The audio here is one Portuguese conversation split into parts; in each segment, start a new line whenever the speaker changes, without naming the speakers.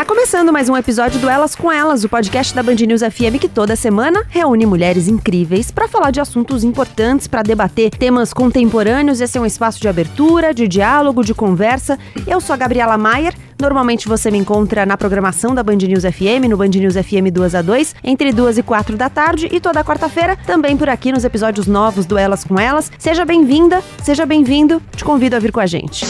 Tá começando mais um episódio do Elas com Elas, o podcast da Band News FM que toda semana reúne mulheres incríveis para falar de assuntos importantes, para debater temas contemporâneos. Esse é um espaço de abertura, de diálogo, de conversa. Eu sou a Gabriela Maier. Normalmente você me encontra na programação da Band News FM, no Band News FM 2 a 2, entre 2 e 4 da tarde e toda quarta-feira, também por aqui nos episódios novos do Elas com Elas. Seja bem-vinda, seja bem-vindo. Te convido a vir com a gente.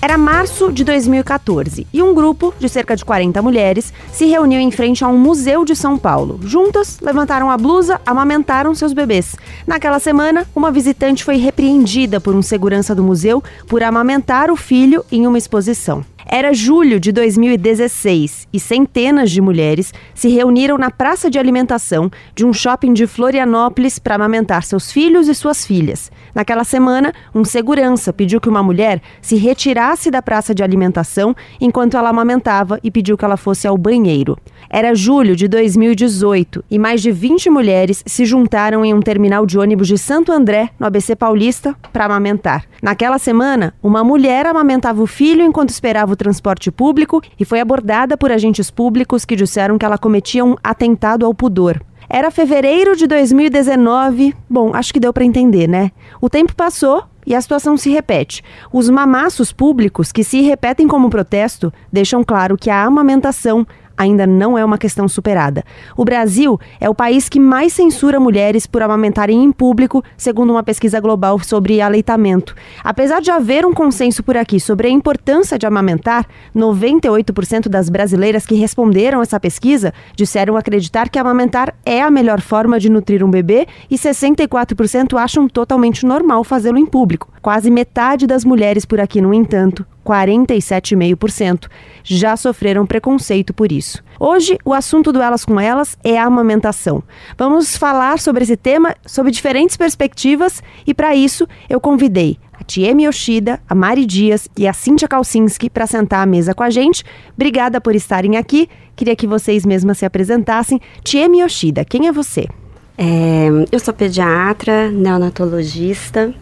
Era março de 2014 e um grupo de cerca de 40 mulheres se reuniu em frente a um museu de São Paulo. Juntas, levantaram a blusa, amamentaram seus bebês. Naquela semana, uma visitante foi repreendida por um segurança do museu por amamentar o filho em uma exposição. Era julho de 2016 e centenas de mulheres se reuniram na praça de alimentação de um shopping de Florianópolis para amamentar seus filhos e suas filhas. Naquela semana, um segurança pediu que uma mulher se retirasse da praça de alimentação enquanto ela amamentava e pediu que ela fosse ao banheiro. Era julho de 2018 e mais de 20 mulheres se juntaram em um terminal de ônibus de Santo André, no ABC Paulista, para amamentar. Naquela semana, uma mulher amamentava o filho enquanto esperava o transporte público e foi abordada por agentes públicos que disseram que ela cometia um atentado ao pudor. Era fevereiro de 2019. Bom, acho que deu para entender, né? O tempo passou e a situação se repete. Os mamaços públicos que se repetem como protesto deixam claro que a amamentação ainda não é uma questão superada. O Brasil é o país que mais censura mulheres por amamentarem em público, segundo uma pesquisa global sobre aleitamento. Apesar de haver um consenso por aqui sobre a importância de amamentar, 98% das brasileiras que responderam essa pesquisa disseram acreditar que amamentar é a melhor forma de nutrir um bebê e 64% acham totalmente normal fazê-lo em público. Quase metade das mulheres por aqui, no entanto, 47,5%, já sofreram preconceito por isso. Hoje, o assunto do Elas com Elas é a amamentação. Vamos falar sobre esse tema sob diferentes perspectivas e, para isso, eu convidei a Tiemi Yoshida, a Mari Dias e a Cíntia Kalsinski para sentar à mesa com a gente. Obrigada por estarem aqui. Queria que vocês mesmas se apresentassem. Tiemi Yoshida, quem é você?
É, eu sou pediatra, neonatologista,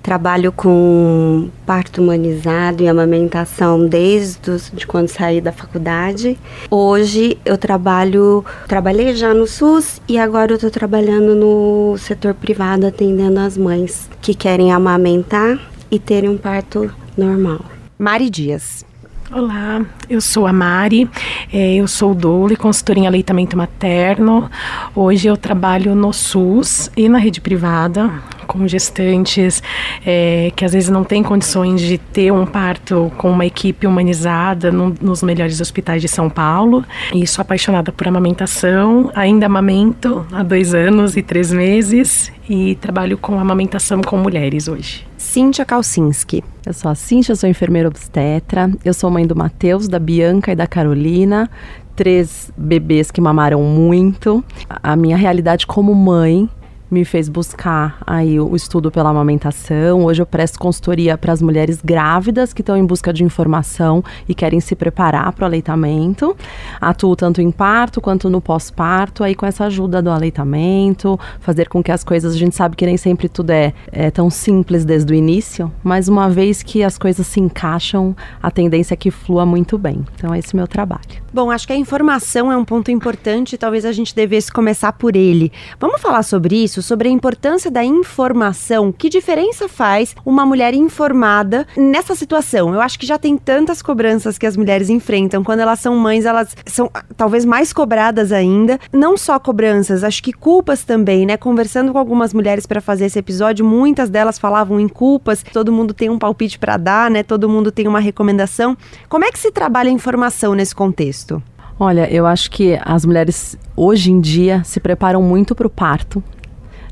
trabalho com parto humanizado e amamentação desde os, de quando saí da faculdade. Hoje eu trabalho, trabalhei já no SUS e agora eu estou trabalhando no setor privado atendendo as mães que querem amamentar e terem um parto normal.
Mari Dias.
Olá, eu sou a Mari, é, eu sou doula e consultora em aleitamento materno. Hoje eu trabalho no SUS e na rede privada com gestantes é, que às vezes não têm condições de ter um parto com uma equipe humanizada no, nos melhores hospitais de São Paulo. E sou apaixonada por amamentação, ainda amamento há dois anos e três meses e trabalho com amamentação com mulheres hoje.
Cíntia Kalsinski.
Eu sou a Cíntia, sou enfermeira obstetra. Eu sou mãe do Matheus, da Bianca e da Carolina. Três bebês que mamaram muito. A minha realidade como mãe me fez buscar aí o estudo pela amamentação. Hoje eu presto consultoria para as mulheres grávidas que estão em busca de informação e querem se preparar para o aleitamento. Atuo tanto em parto quanto no pós-parto, aí com essa ajuda do aleitamento, fazer com que as coisas, a gente sabe que nem sempre tudo é, é tão simples desde o início, mas uma vez que as coisas se encaixam, a tendência é que flua muito bem. Então esse é o meu trabalho.
Bom, acho que a informação é um ponto importante, talvez a gente devesse começar por ele. Vamos falar sobre isso? Isso, sobre a importância da informação. Que diferença faz uma mulher informada nessa situação? Eu acho que já tem tantas cobranças que as mulheres enfrentam. Quando elas são mães, elas são ah, talvez mais cobradas ainda. Não só cobranças, acho que culpas também, né? Conversando com algumas mulheres para fazer esse episódio, muitas delas falavam em culpas. Todo mundo tem um palpite para dar, né? Todo mundo tem uma recomendação. Como é que se trabalha a informação nesse contexto?
Olha, eu acho que as mulheres hoje em dia se preparam muito para o parto,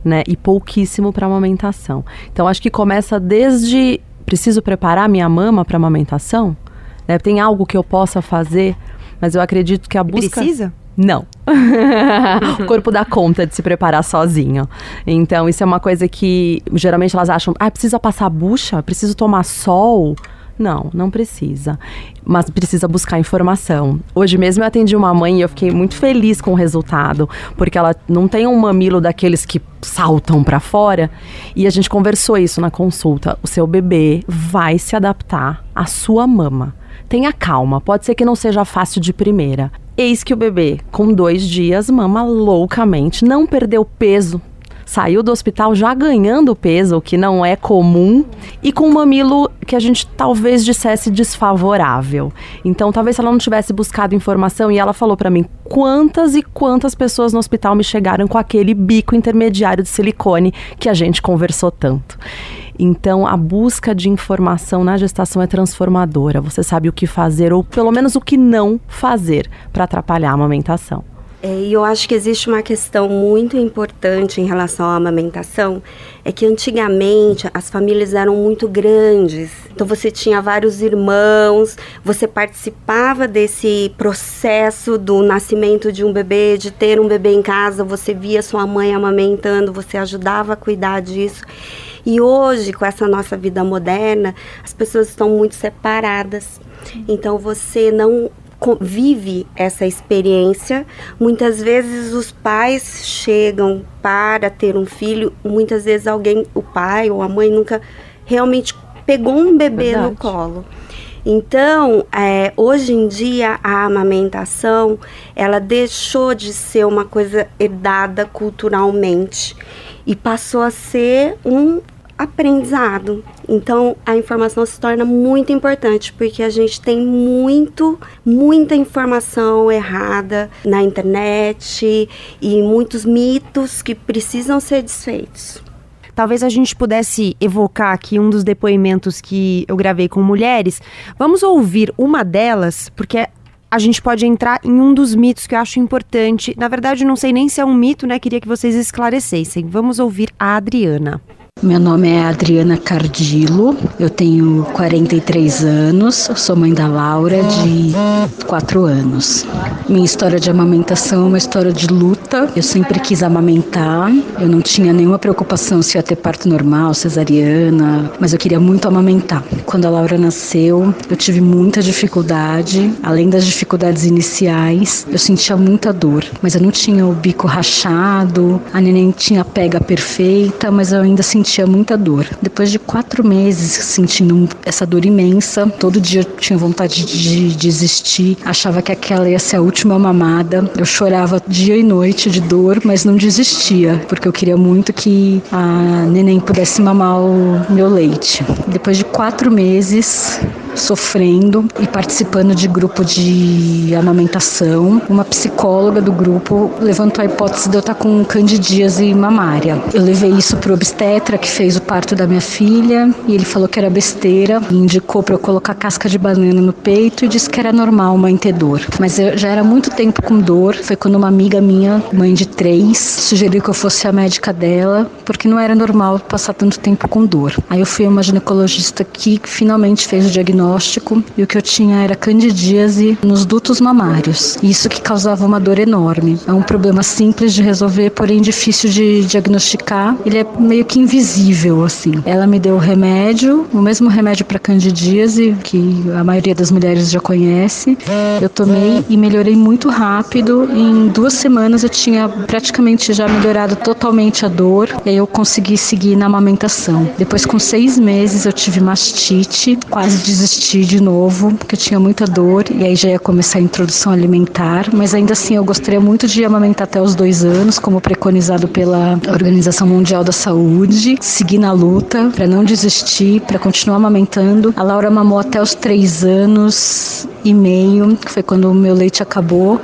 né? E pouquíssimo para amamentação. Então acho que começa desde preciso preparar minha mama para amamentação, né? Tem algo que eu possa fazer, mas eu acredito que a busca
precisa
não. o corpo dá conta de se preparar sozinho. Então, isso é uma coisa que geralmente elas acham: ah, precisa passar bucha? Preciso tomar sol? Não, não precisa. Mas precisa buscar informação. Hoje mesmo eu atendi uma mãe e eu fiquei muito feliz com o resultado, porque ela não tem um mamilo daqueles que saltam para fora. E a gente conversou isso na consulta. O seu bebê vai se adaptar à sua mama. Tenha calma, pode ser que não seja fácil de primeira. Eis que o bebê, com dois dias, mama loucamente, não perdeu peso, saiu do hospital já ganhando peso, o que não é comum, e com um mamilo que a gente talvez dissesse desfavorável. Então, talvez se ela não tivesse buscado informação e ela falou para mim quantas e quantas pessoas no hospital me chegaram com aquele bico intermediário de silicone que a gente conversou tanto. Então, a busca de informação na gestação é transformadora. Você sabe o que fazer ou pelo menos o que não fazer para atrapalhar a amamentação.
É, e eu acho que existe uma questão muito importante em relação à amamentação, é que antigamente as famílias eram muito grandes. Então você tinha vários irmãos, você participava desse processo do nascimento de um bebê, de ter um bebê em casa, você via sua mãe amamentando, você ajudava a cuidar disso. E hoje, com essa nossa vida moderna, as pessoas estão muito separadas. Então você não vive essa experiência. Muitas vezes os pais chegam para ter um filho, muitas vezes alguém, o pai ou a mãe nunca realmente pegou um bebê Verdade. no colo. Então, é, hoje em dia, a amamentação, ela deixou de ser uma coisa herdada culturalmente e passou a ser um aprendizado. Então a informação se torna muito importante porque a gente tem muito, muita informação errada na internet e muitos mitos que precisam ser desfeitos.
Talvez a gente pudesse evocar aqui um dos depoimentos que eu gravei com mulheres. Vamos ouvir uma delas, porque a gente pode entrar em um dos mitos que eu acho importante. Na verdade, não sei nem se é um mito, né? Queria que vocês esclarecessem. Vamos ouvir a Adriana.
Meu nome é Adriana Cardilo, eu tenho 43 anos, sou mãe da Laura de 4 anos. Minha história de amamentação é uma história de luta. Eu sempre quis amamentar, eu não tinha nenhuma preocupação se ia ter parto normal, cesariana, mas eu queria muito amamentar. Quando a Laura nasceu, eu tive muita dificuldade, além das dificuldades iniciais, eu sentia muita dor, mas eu não tinha o bico rachado, a neném tinha pega perfeita, mas eu ainda sentia muita dor. Depois de quatro meses sentindo essa dor imensa, todo dia eu tinha vontade de desistir, achava que aquela ia ser a última mamada. Eu chorava dia e noite de dor, mas não desistia, porque eu queria muito que a neném pudesse mamar o meu leite. Depois de quatro meses, sofrendo e participando de grupo de amamentação. Uma psicóloga do grupo levantou a hipótese de eu estar com candidíase mamária. Eu levei isso para o obstetra que fez o parto da minha filha e ele falou que era besteira, indicou para eu colocar casca de banana no peito e disse que era normal mãe ter dor. Mas eu já era muito tempo com dor. Foi quando uma amiga minha, mãe de três, sugeriu que eu fosse a médica dela porque não era normal passar tanto tempo com dor. Aí eu fui a uma ginecologista que finalmente fez o diagnóstico diagnóstico e o que eu tinha era candidíase nos dutos mamários. Isso que causava uma dor enorme. É um problema simples de resolver, porém difícil de diagnosticar. Ele é meio que invisível assim. Ela me deu o remédio, o mesmo remédio para candidíase que a maioria das mulheres já conhece. Eu tomei e melhorei muito rápido. Em duas semanas eu tinha praticamente já melhorado totalmente a dor e aí eu consegui seguir na amamentação. Depois, com seis meses, eu tive mastite, quase desisti desistir de novo, porque eu tinha muita dor e aí já ia começar a introdução alimentar, mas ainda assim eu gostaria muito de amamentar até os dois anos, como preconizado pela Organização Mundial da Saúde, seguir na luta para não desistir, para continuar amamentando. A Laura mamou até os três anos e meio, que foi quando o meu leite acabou.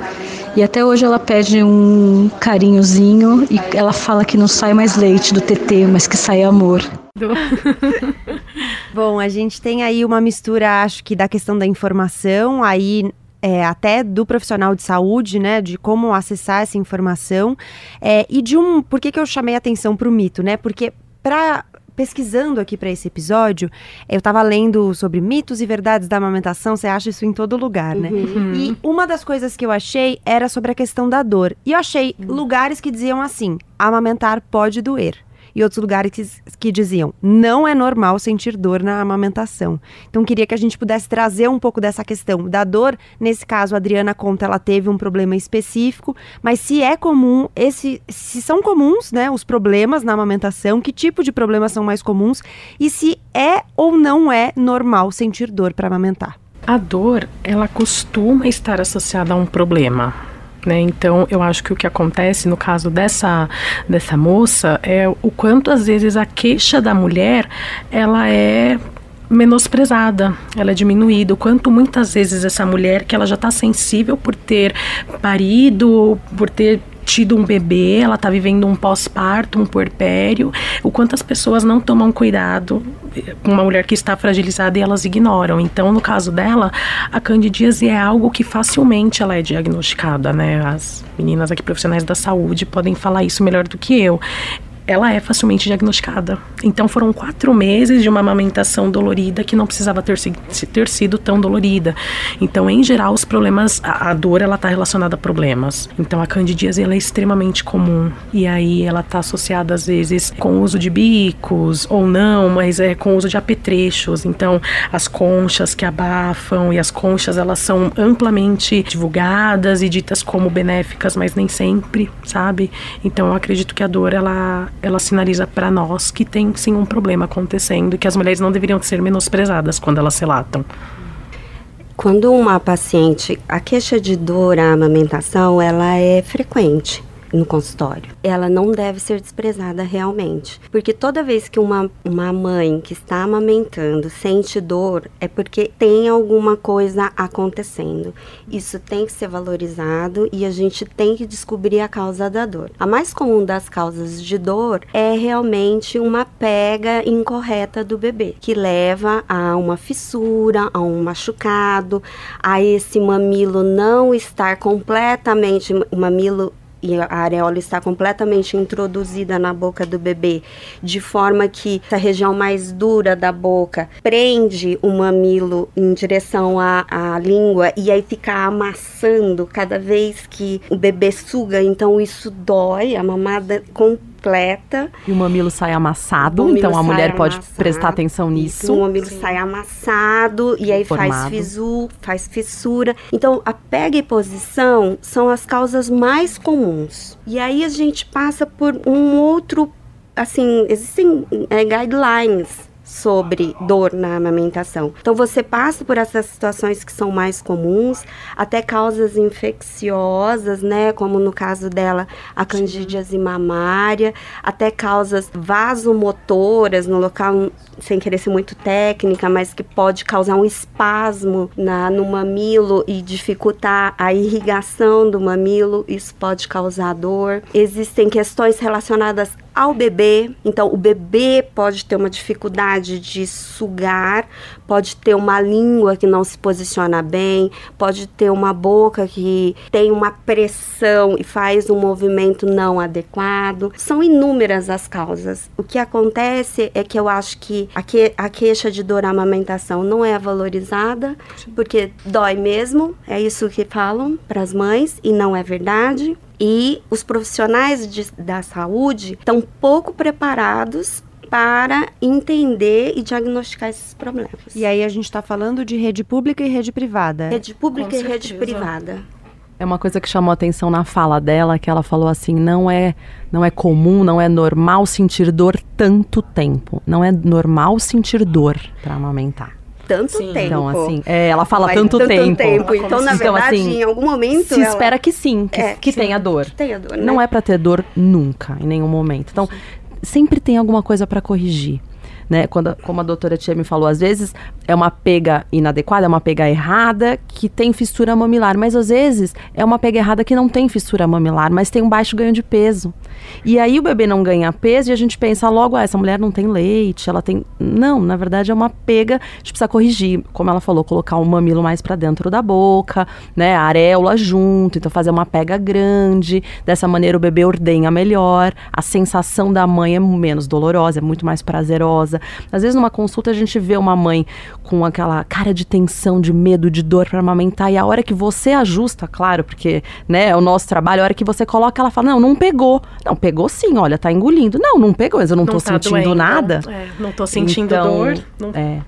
E até hoje ela pede um carinhozinho e ela fala que não sai mais leite do TT, mas que sai amor.
Bom, a gente tem aí uma mistura, acho que da questão da informação, aí é, até do profissional de saúde, né, de como acessar essa informação, é, e de um, por que, que eu chamei atenção para o mito, né, porque para pesquisando aqui para esse episódio, eu estava lendo sobre mitos e verdades da amamentação, você acha isso em todo lugar, né? Uhum. E uma das coisas que eu achei era sobre a questão da dor. E eu achei uhum. lugares que diziam assim: amamentar pode doer. E outros lugares que, que diziam não é normal sentir dor na amamentação. Então queria que a gente pudesse trazer um pouco dessa questão da dor. Nesse caso, a Adriana conta ela teve um problema específico, mas se é comum, esse, se são comuns, né, os problemas na amamentação, que tipo de problemas são mais comuns e se é ou não é normal sentir dor para amamentar.
A dor, ela costuma estar associada a um problema. Né? Então, eu acho que o que acontece no caso dessa, dessa moça é o quanto às vezes a queixa da mulher ela é menosprezada, ela é diminuída. O quanto muitas vezes essa mulher que ela já está sensível por ter parido, por ter tido um bebê, ela está vivendo um pós-parto, um puerpério, o quanto as pessoas não tomam cuidado com uma mulher que está fragilizada e elas ignoram. Então, no caso dela, a candidíase é algo que facilmente ela é diagnosticada, né? As meninas aqui profissionais da saúde podem falar isso melhor do que eu ela é facilmente diagnosticada. Então foram quatro meses de uma amamentação dolorida que não precisava ter, ter sido tão dolorida. Então, em geral, os problemas, a, a dor ela está relacionada a problemas. Então, a candidíase ela é extremamente comum e aí ela está associada às vezes com o uso de bicos ou não, mas é com o uso de apetrechos. Então, as conchas que abafam e as conchas elas são amplamente divulgadas e ditas como benéficas, mas nem sempre, sabe? Então, eu acredito que a dor ela ela sinaliza para nós que tem sim um problema acontecendo e que as mulheres não deveriam ser menosprezadas quando elas relatam.
Quando uma paciente, a queixa de dor à amamentação, ela é frequente no consultório. Ela não deve ser desprezada realmente, porque toda vez que uma, uma mãe que está amamentando sente dor, é porque tem alguma coisa acontecendo. Isso tem que ser valorizado e a gente tem que descobrir a causa da dor. A mais comum das causas de dor é realmente uma pega incorreta do bebê, que leva a uma fissura, a um machucado, a esse mamilo não estar completamente, o mamilo e a areola está completamente introduzida na boca do bebê, de forma que a região mais dura da boca prende o mamilo em direção à, à língua e aí fica amassando cada vez que o bebê suga, então isso dói, a mamada com completa.
E o mamilo sai amassado, mamilo então a mulher pode prestar atenção nisso.
O mamilo Sim. sai amassado e aí faz, fisu, faz fissura. Então, a pega e posição são as causas mais comuns. E aí a gente passa por um outro, assim, existem é, guidelines sobre dor na amamentação. Então você passa por essas situações que são mais comuns, até causas infecciosas, né, como no caso dela a candidíase mamária, até causas vasomotoras no local sem querer ser muito técnica, mas que pode causar um espasmo na, no mamilo e dificultar a irrigação do mamilo, isso pode causar dor. Existem questões relacionadas ao bebê. Então, o bebê pode ter uma dificuldade de sugar, pode ter uma língua que não se posiciona bem, pode ter uma boca que tem uma pressão e faz um movimento não adequado. São inúmeras as causas. O que acontece é que eu acho que a, que, a queixa de dor à amamentação não é valorizada, porque dói mesmo, é isso que falam para as mães, e não é verdade e os profissionais de, da saúde estão pouco preparados para entender e diagnosticar esses problemas.
E aí a gente está falando de rede pública e rede privada.
Rede pública Com e certeza. rede privada.
É uma coisa que chamou atenção na fala dela, que ela falou assim, não é, não é comum, não é normal sentir dor tanto tempo. Não é normal sentir dor para amamentar
tanto sim. tempo.
Então, assim, é, ela fala tanto, tanto tempo. tempo.
Então, na então, verdade, assim, em algum momento.
Se ela... espera que sim, que, é, que tenha dor. Que tenha dor né? Não é para ter dor nunca, em nenhum momento. Então, sim. Sempre tem alguma coisa para corrigir né? Quando, como a doutora Tia me falou, às vezes é uma pega inadequada, é uma pega errada que tem fissura mamilar, mas às vezes é uma pega errada que não tem fissura mamilar, mas tem um baixo ganho de peso. E aí o bebê não ganha peso e a gente pensa logo, ah, essa mulher não tem leite, ela tem. Não, na verdade é uma pega, a gente precisa corrigir, como ela falou, colocar o mamilo mais para dentro da boca, né? A areola junto, então fazer uma pega grande. Dessa maneira o bebê ordenha melhor, a sensação da mãe é menos dolorosa, é muito mais prazerosa Às vezes numa consulta a gente vê uma mãe com aquela cara de tensão, de medo, de dor para amamentar e a hora que você ajusta, claro, porque, né, é o nosso trabalho, a hora que você coloca, ela fala: "Não, não pegou". Não, pegou sim, olha, tá engolindo. Não, não pegou, mas eu não, não tô tá sentindo doendo, nada.
É, não tô sentindo então, dor. Não...
É.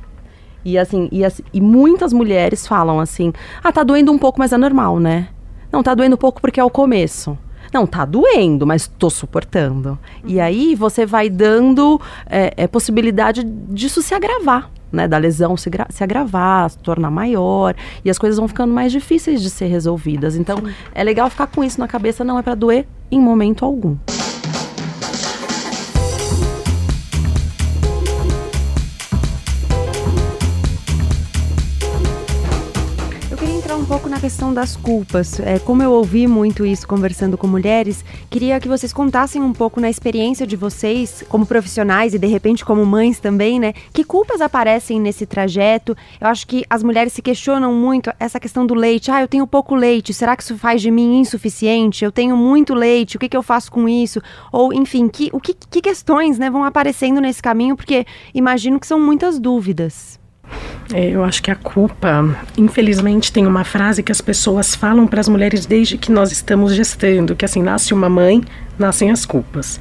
E assim, e, assim, e muitas mulheres falam assim: "Ah, tá doendo um pouco, mas é normal, né?" Não, tá doendo um pouco porque é o começo. Não, tá doendo, mas tô suportando. Uhum. E aí você vai dando é, é, possibilidade disso se agravar. Né, da lesão se, se, agravar, se tornar maior e as coisas vão ficando mais difíceis de ser resolvidas. Então, é legal ficar com isso na cabeça, não é para doer em momento algum.
Questão das culpas. É, como eu ouvi muito isso conversando com mulheres, queria que vocês contassem um pouco na experiência de vocês, como profissionais e de repente como mães também, né? Que culpas aparecem nesse trajeto? Eu acho que as mulheres se questionam muito essa questão do leite. Ah, eu tenho pouco leite, será que isso faz de mim insuficiente? Eu tenho muito leite, o que, que eu faço com isso? Ou, enfim, que, o que, que questões né, vão aparecendo nesse caminho? Porque imagino que são muitas dúvidas.
É, eu acho que a culpa, infelizmente, tem uma frase que as pessoas falam para as mulheres desde que nós estamos gestando, que assim, nasce uma mãe, nascem as culpas.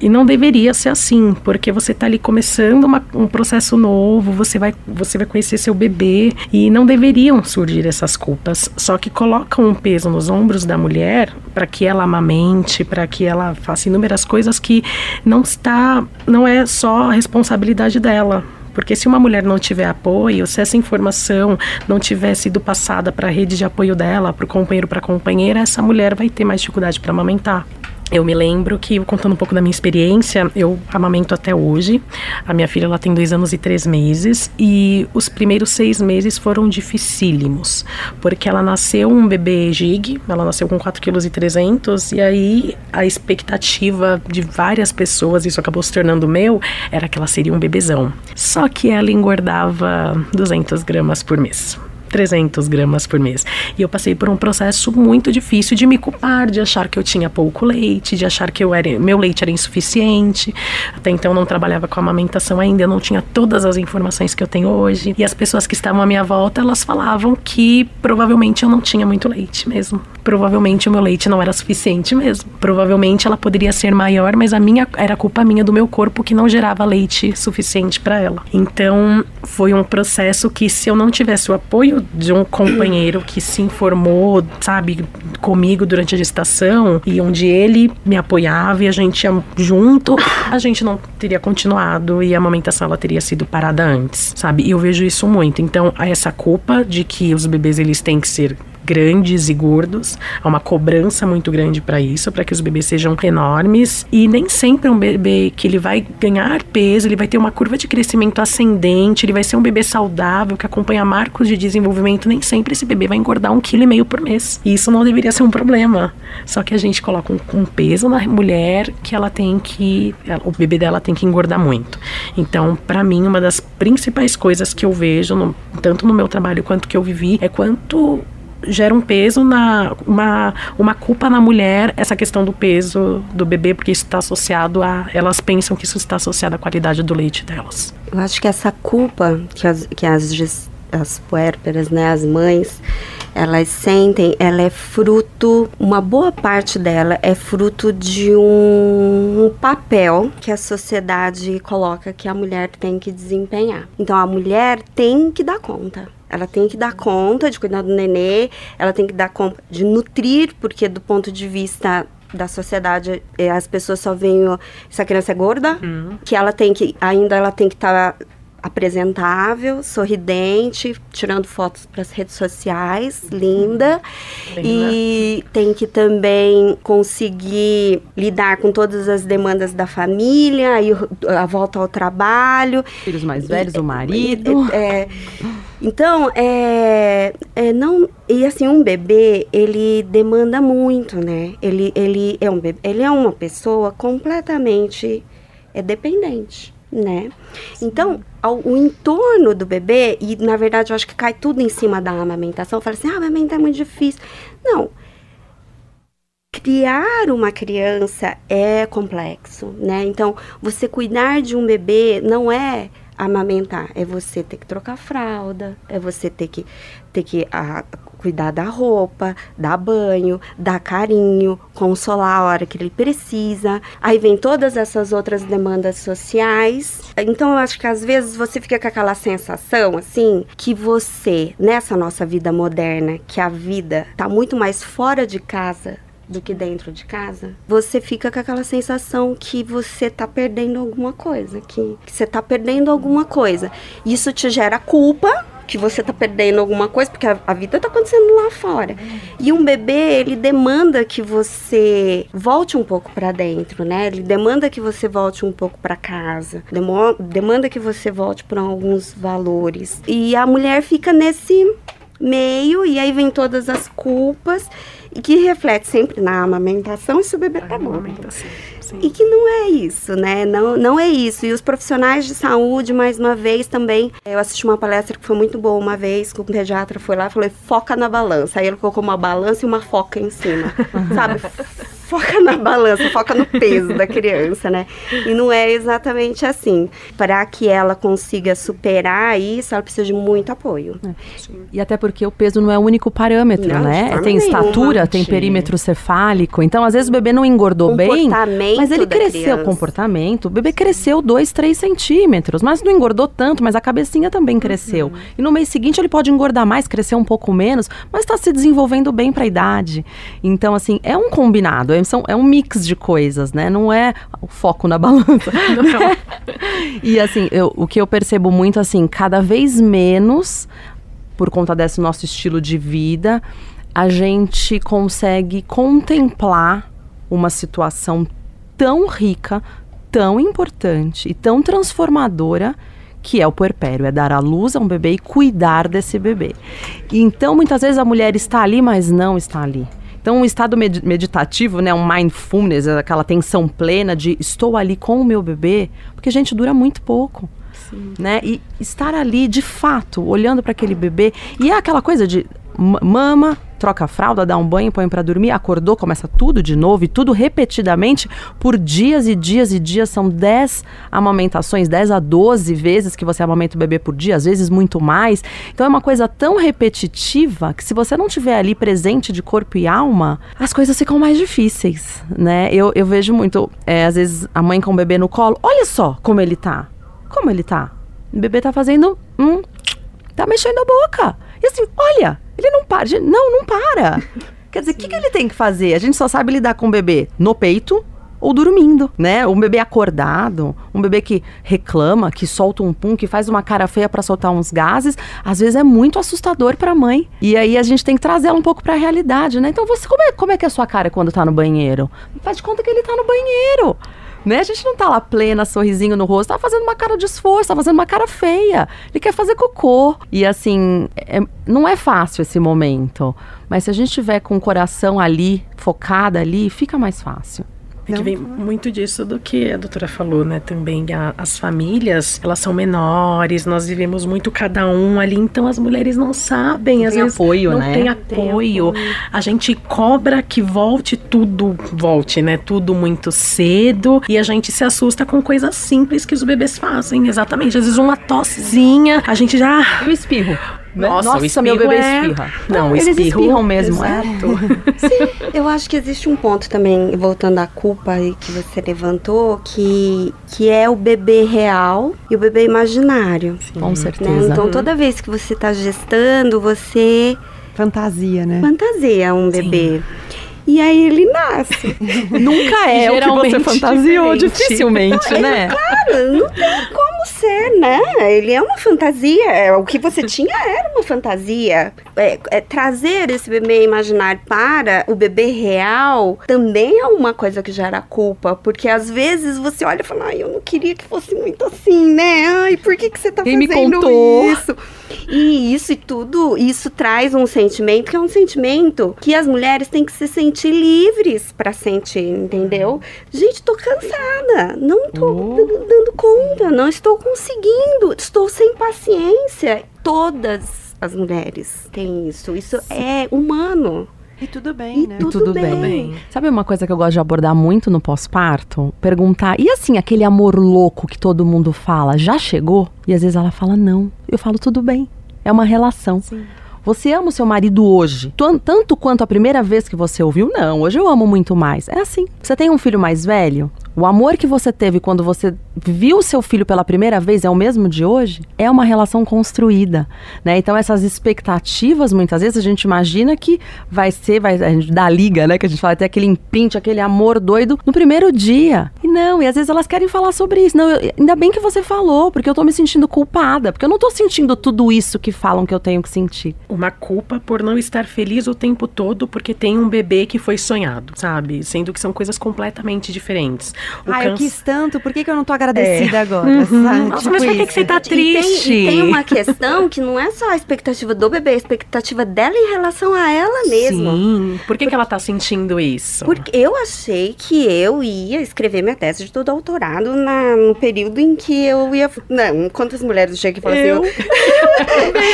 E não deveria ser assim, porque você está ali começando uma, um processo novo, você vai, você vai conhecer seu bebê e não deveriam surgir essas culpas. Só que colocam um peso nos ombros da mulher para que ela amamente, para que ela faça inúmeras coisas que não está, não é só a responsabilidade dela porque se uma mulher não tiver apoio, se essa informação não tiver sido passada para a rede de apoio dela, para o companheiro, para a companheira, essa mulher vai ter mais dificuldade para amamentar. Eu me lembro que, contando um pouco da minha experiência, eu amamento até hoje. A minha filha ela tem dois anos e três meses e os primeiros seis meses foram dificílimos, porque ela nasceu um bebê gig, ela nasceu com 4,3 kg e aí a expectativa de várias pessoas, isso acabou se tornando meu, era que ela seria um bebezão. Só que ela engordava 200 gramas por mês. 300 gramas por mês. E eu passei por um processo muito difícil de me culpar, de achar que eu tinha pouco leite, de achar que eu era, meu leite era insuficiente. Até então não trabalhava com amamentação ainda, eu não tinha todas as informações que eu tenho hoje. E as pessoas que estavam à minha volta, elas falavam que provavelmente eu não tinha muito leite mesmo. Provavelmente o meu leite não era suficiente mesmo. Provavelmente ela poderia ser maior, mas a minha era culpa minha do meu corpo que não gerava leite suficiente para ela. Então, foi um processo que se eu não tivesse o apoio de um companheiro que se informou, sabe, comigo durante a gestação e onde ele me apoiava e a gente ia junto, a gente não teria continuado e a amamentação ela teria sido parada antes, sabe? E eu vejo isso muito. Então, essa culpa de que os bebês eles têm que ser grandes e gordos. Há uma cobrança muito grande para isso, para que os bebês sejam enormes. E nem sempre um bebê que ele vai ganhar peso, ele vai ter uma curva de crescimento ascendente, ele vai ser um bebê saudável, que acompanha marcos de desenvolvimento. Nem sempre esse bebê vai engordar um quilo e meio por mês. E isso não deveria ser um problema. Só que a gente coloca um, um peso na mulher que ela tem que. Ela, o bebê dela tem que engordar muito. Então, para mim, uma das principais coisas que eu vejo, no, tanto no meu trabalho quanto que eu vivi, é quanto gera um peso na uma, uma culpa na mulher essa questão do peso do bebê porque isso está associado a elas pensam que isso está associado à qualidade do leite delas
eu acho que essa culpa que as que as, as puérperas né as mães elas sentem, ela é fruto, uma boa parte dela é fruto de um, um, papel que a sociedade coloca que a mulher tem que desempenhar. Então a mulher tem que dar conta. Ela tem que dar conta de cuidar do nenê, ela tem que dar conta de nutrir, porque do ponto de vista da sociedade, eh, as pessoas só veem essa criança é gorda, uhum. que ela tem que ainda ela tem que estar tá apresentável, sorridente, tirando fotos para as redes sociais, linda. E tem que também conseguir lidar com todas as demandas da família, aí a volta ao trabalho.
Filhos mais velhos, e, o marido.
É, é, então, é, é, não e assim um bebê ele demanda muito, né? Ele, ele é um bebê, ele é uma pessoa completamente é dependente né? Então, ao, o entorno do bebê, e na verdade eu acho que cai tudo em cima da amamentação, fala assim, ah, amamentar é muito difícil. Não. criar uma criança é complexo, né? Então, você cuidar de um bebê não é amamentar, é você ter que trocar fralda, é você ter que ter que a, cuidar da roupa, dar banho, dar carinho, consolar a hora que ele precisa. Aí vem todas essas outras demandas sociais. Então eu acho que às vezes você fica com aquela sensação assim que você, nessa nossa vida moderna, que a vida tá muito mais fora de casa do que dentro de casa, você fica com aquela sensação que você tá perdendo alguma coisa, que, que você tá perdendo alguma coisa. Isso te gera culpa, que você tá perdendo alguma coisa, porque a, a, vida tá acontecendo lá fora. E um bebê, ele demanda que você volte um pouco para dentro, né? Ele demanda que você volte um pouco para casa, demo, demanda que você volte para alguns valores. E a mulher fica nesse meio, e aí vem todas as culpas e que reflete sempre na amamentação e se o bebê tá bom. E que não é isso, né? Não, não é isso. E os profissionais de saúde, mais uma vez, também. Eu assisti uma palestra que foi muito boa uma vez, que o pediatra foi lá e falou: foca na balança. Aí ele colocou uma balança e uma foca em cima. sabe? Foca na balança, foca no peso da criança, né? E não é exatamente assim. Para que ela consiga superar isso, ela precisa de muito apoio. É.
E até porque o peso não é o único parâmetro, não, né? Tem estatura, tem perímetro cefálico. Então, às vezes o bebê não engordou bem, mas ele cresceu. Criança. Comportamento. O bebê cresceu 2, 3 centímetros, mas não engordou tanto, mas a cabecinha também cresceu. Uhum. E no mês seguinte ele pode engordar mais, crescer um pouco menos, mas está se desenvolvendo bem para a idade. Então, assim, é um combinado. É são, é um mix de coisas, né? Não é o foco na balança. e assim, eu, o que eu percebo muito, assim, cada vez menos, por conta desse nosso estilo de vida, a gente consegue contemplar uma situação tão rica, tão importante e tão transformadora que é o puerpério, é dar à luz a um bebê e cuidar desse bebê. Então, muitas vezes a mulher está ali, mas não está ali. Então, um estado med meditativo, né, um mindfulness, aquela tensão plena de estou ali com o meu bebê, porque a gente dura muito pouco. Sim. Né? E estar ali de fato, olhando para aquele bebê. E é aquela coisa de mama, troca a fralda, dá um banho, põe para dormir, acordou, começa tudo de novo e tudo repetidamente por dias e dias e dias. São 10 amamentações, 10 a 12 vezes que você amamenta o bebê por dia, às vezes muito mais. Então é uma coisa tão repetitiva que se você não tiver ali presente de corpo e alma, as coisas ficam mais difíceis, né? Eu, eu vejo muito, é, às vezes, a mãe com o bebê no colo, olha só como ele tá. Como ele tá? O bebê tá fazendo, hum, tá mexendo a boca. E assim, olha, ele não para. Não, não para. Quer dizer, o que, que ele tem que fazer? A gente só sabe lidar com o bebê no peito ou dormindo, né? Um bebê acordado, um bebê que reclama, que solta um pum, que faz uma cara feia para soltar uns gases, às vezes é muito assustador para a mãe. E aí a gente tem que trazer ela um pouco para a realidade, né? Então você como é, como é que é a sua cara quando tá no banheiro? Faz de conta que ele tá no banheiro. Né? A gente não tá lá plena, sorrisinho no rosto, tá fazendo uma cara de esforço, tá fazendo uma cara feia. Ele quer fazer cocô. E assim, é, não é fácil esse momento. Mas se a gente tiver com o coração ali, focada ali, fica mais fácil.
É que vem muito disso do que a doutora falou, né? Também a, as famílias, elas são menores, nós vivemos muito cada um ali, então as mulheres não sabem, não às
tem
vezes
apoio,
não
né?
tem apoio. tem apoio. A gente cobra que volte tudo, volte, né? Tudo muito cedo e a gente se assusta com coisas simples que os bebês fazem, exatamente. Às vezes uma tossezinha, a gente já...
o espirro.
Né? Nossa, Nossa meu bebê é... espirra.
Não, Não eles espirram mesmo.
É. Sim, eu acho que existe um ponto também, voltando à culpa que você levantou, que, que é o bebê real e o bebê imaginário.
Sim, com né? certeza.
Então, toda vez que você está gestando, você...
Fantasia, né?
Fantasia um bebê. Sim. E aí ele nasce.
Nunca é o que você fantasiou, diferente. dificilmente, não, né?
claro, não tem como ser, né? Ele é uma fantasia. É, o que você tinha era uma fantasia. É, é, trazer esse bebê imaginário para o bebê real também é uma coisa que gera culpa. Porque às vezes você olha e fala, ai, eu não queria que fosse muito assim, né? Ai, por que, que você tá
Quem
fazendo
me contou?
isso? E isso e tudo, isso traz um sentimento que é um sentimento que as mulheres têm que se sentir livres para sentir, entendeu? Gente, tô cansada, não tô oh. dando conta, não estou conseguindo, estou sem paciência. Todas as mulheres têm isso, isso é humano.
E tudo bem,
e
né?
Tudo,
tudo
bem.
bem. Sabe uma coisa que eu gosto de abordar muito no pós-parto? Perguntar, e assim, aquele amor louco que todo mundo fala, já chegou? E às vezes ela fala, não. Eu falo, tudo bem. É uma relação.
Sim.
Você ama o seu marido hoje, tan- tanto quanto a primeira vez que você ouviu? Não, hoje eu amo muito mais. É assim. Você tem um filho mais velho? O amor que você teve quando você viu seu filho pela primeira vez é o mesmo de hoje? É uma relação construída, né? Então essas expectativas, muitas vezes a gente imagina que vai ser, vai a gente dá liga, né? Que a gente fala até aquele imprint, aquele amor doido no primeiro dia. E não, e às vezes elas querem falar sobre isso. Não, eu- ainda bem que você falou, porque eu tô me sentindo culpada, porque eu não tô sentindo tudo isso que falam que eu tenho que sentir.
Uma culpa por não estar feliz o tempo todo porque tem um bebê que foi sonhado, sabe? Sendo que são coisas completamente diferentes. O
Ah, eu
cansa-
quis tanto, por que, que eu não tô agradecida agora? sabe?
Nossa,
Tipo
mas por que, que você tá
E tem,
triste?
e tem uma questão que não é só a expectativa do bebê, é a expectativa dela em relação a ela mesma.
Sim. Por que, que ela tá sentindo isso?
Porque eu achei que eu ia escrever minha tese de doutorado na, no período em que eu ia. Não, quantas mulheres chegam e falam
Eu?
assim?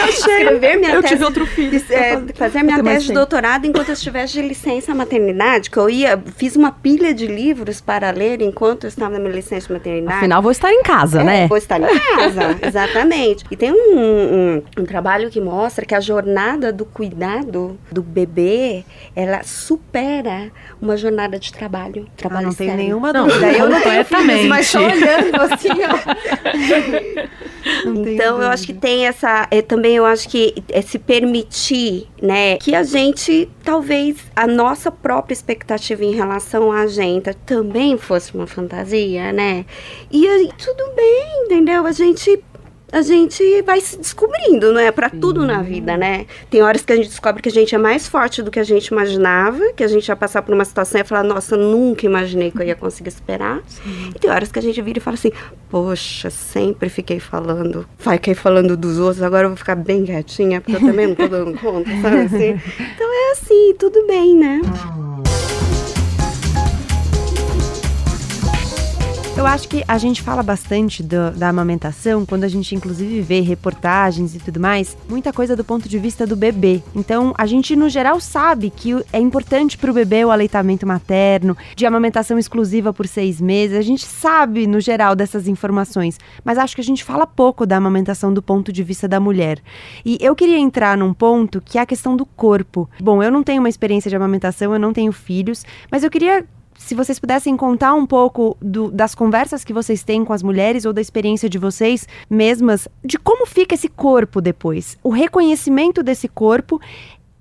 Eu, escrever minha
Eu
tese.
tive outro filho.
é, fazer minha tese de doutorado enquanto eu estivesse de licença maternidade, que eu ia, fiz uma pilha de livros para ler enquanto eu estava na minha licença maternidade.
Afinal, vou estar em casa,
É,
né?
Vou estar em casa, exatamente. E tem um, um, um trabalho que mostra que a jornada do cuidado do bebê, ela supera uma jornada de trabalho.
Ah,
Trabalho
não tenho
sério.
nenhuma
Não,
dúvida. Eu não tenho filhos, mas
completamente.
olhando assim, ó.
Então, eu acho que tem essa. é, também eu acho que é se permitir, né? Que a gente, talvez, a nossa própria expectativa em relação a gente também fosse uma fantasia, né? E aí, tudo bem, entendeu? A gente. A gente vai se descobrindo, não é? Pra tudo na vida, né? Tem horas que a gente descobre que a gente é mais forte do que a gente imaginava, que a gente ia passar por uma situação e falar, nossa, nunca imaginei que eu ia conseguir superar. E tem horas que a gente vira e fala assim, poxa, sempre fiquei falando, fiquei falando dos outros, agora eu vou ficar bem quietinha, porque eu também não tô dando conta, sabe assim? Então é assim, tudo bem, né?
Eu acho que a gente fala bastante do- da amamentação quando a gente, inclusive, vê reportagens e tudo mais, muita coisa do ponto de vista do bebê. Então, a gente, no geral, sabe que é importante para o bebê o aleitamento materno, de amamentação exclusiva por seis meses. A gente sabe, no geral, dessas informações, mas acho que a gente fala pouco da amamentação do ponto de vista da mulher. E eu queria entrar num ponto que é a questão do corpo. Bom, eu não tenho uma experiência de amamentação, eu não tenho filhos, mas eu queria se vocês pudessem contar um pouco do- das conversas que vocês têm com as mulheres ou da experiência de vocês mesmas, de como fica esse corpo depois. O reconhecimento desse corpo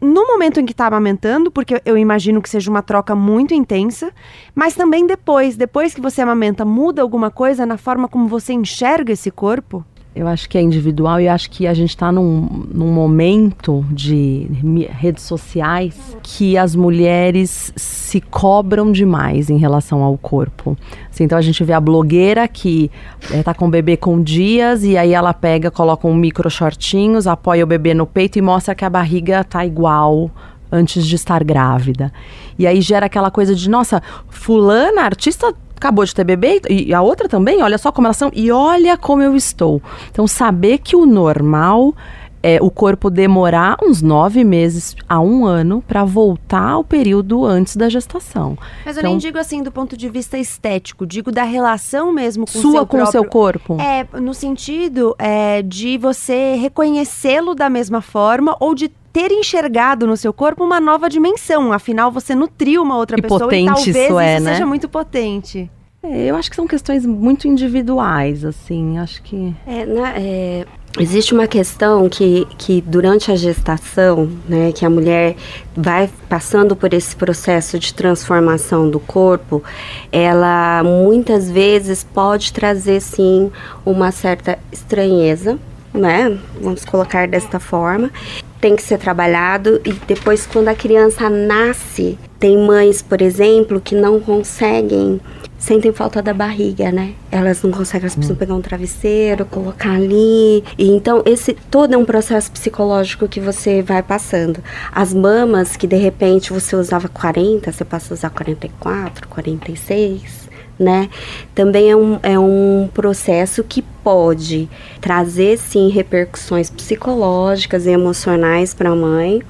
no momento em que está amamentando, porque eu imagino que seja uma troca muito intensa, mas também depois, depois que você amamenta, muda alguma coisa na forma como você enxerga esse corpo?
Eu acho que é individual e acho que a gente está num, num momento de redes sociais que as mulheres se cobram demais em relação ao corpo. Assim, então a gente vê a blogueira que está com o bebê com dias e aí ela pega, coloca um micro shortinhos, apoia o bebê no peito e mostra que a barriga tá igual antes de estar grávida. E aí gera aquela coisa de, nossa, fulana, artista acabou de ter bebê e a outra também, olha só como elas são e olha como eu estou. Então saber que o normal é o corpo demorar uns nove meses a um ano para voltar ao período antes da gestação.
Mas eu
Então-
nem digo assim do ponto de vista estético, digo da relação mesmo com o
Sua
seu
com o
próprio...
seu corpo.
É, no sentido é, de você reconhecê-lo da mesma forma ou de ter enxergado no seu corpo uma nova dimensão. Afinal, você nutriu uma outra
E
pessoa
potente
e talvez
isso é,
isso
né?
seja muito potente.
É, eu acho que são questões muito individuais, assim, acho que
É, na- é, existe uma questão que, que durante a gestação, né, que a mulher vai passando por esse processo de transformação do corpo, ela muitas vezes pode trazer sim uma certa estranheza, né? Vamos colocar desta forma. Tem que ser trabalhado e depois quando a criança nasce, tem mães, por exemplo, que não conseguem sentem falta da barriga, né? Elas não conseguem, elas precisam pegar um travesseiro, colocar ali. E então esse todo é um processo psicológico que você vai passando. As mamas que de repente você usava 40, você passa a usar 44, 46 né? Também é um, é um processo que pode trazer, sim, repercussões psicológicas e emocionais para a mãe.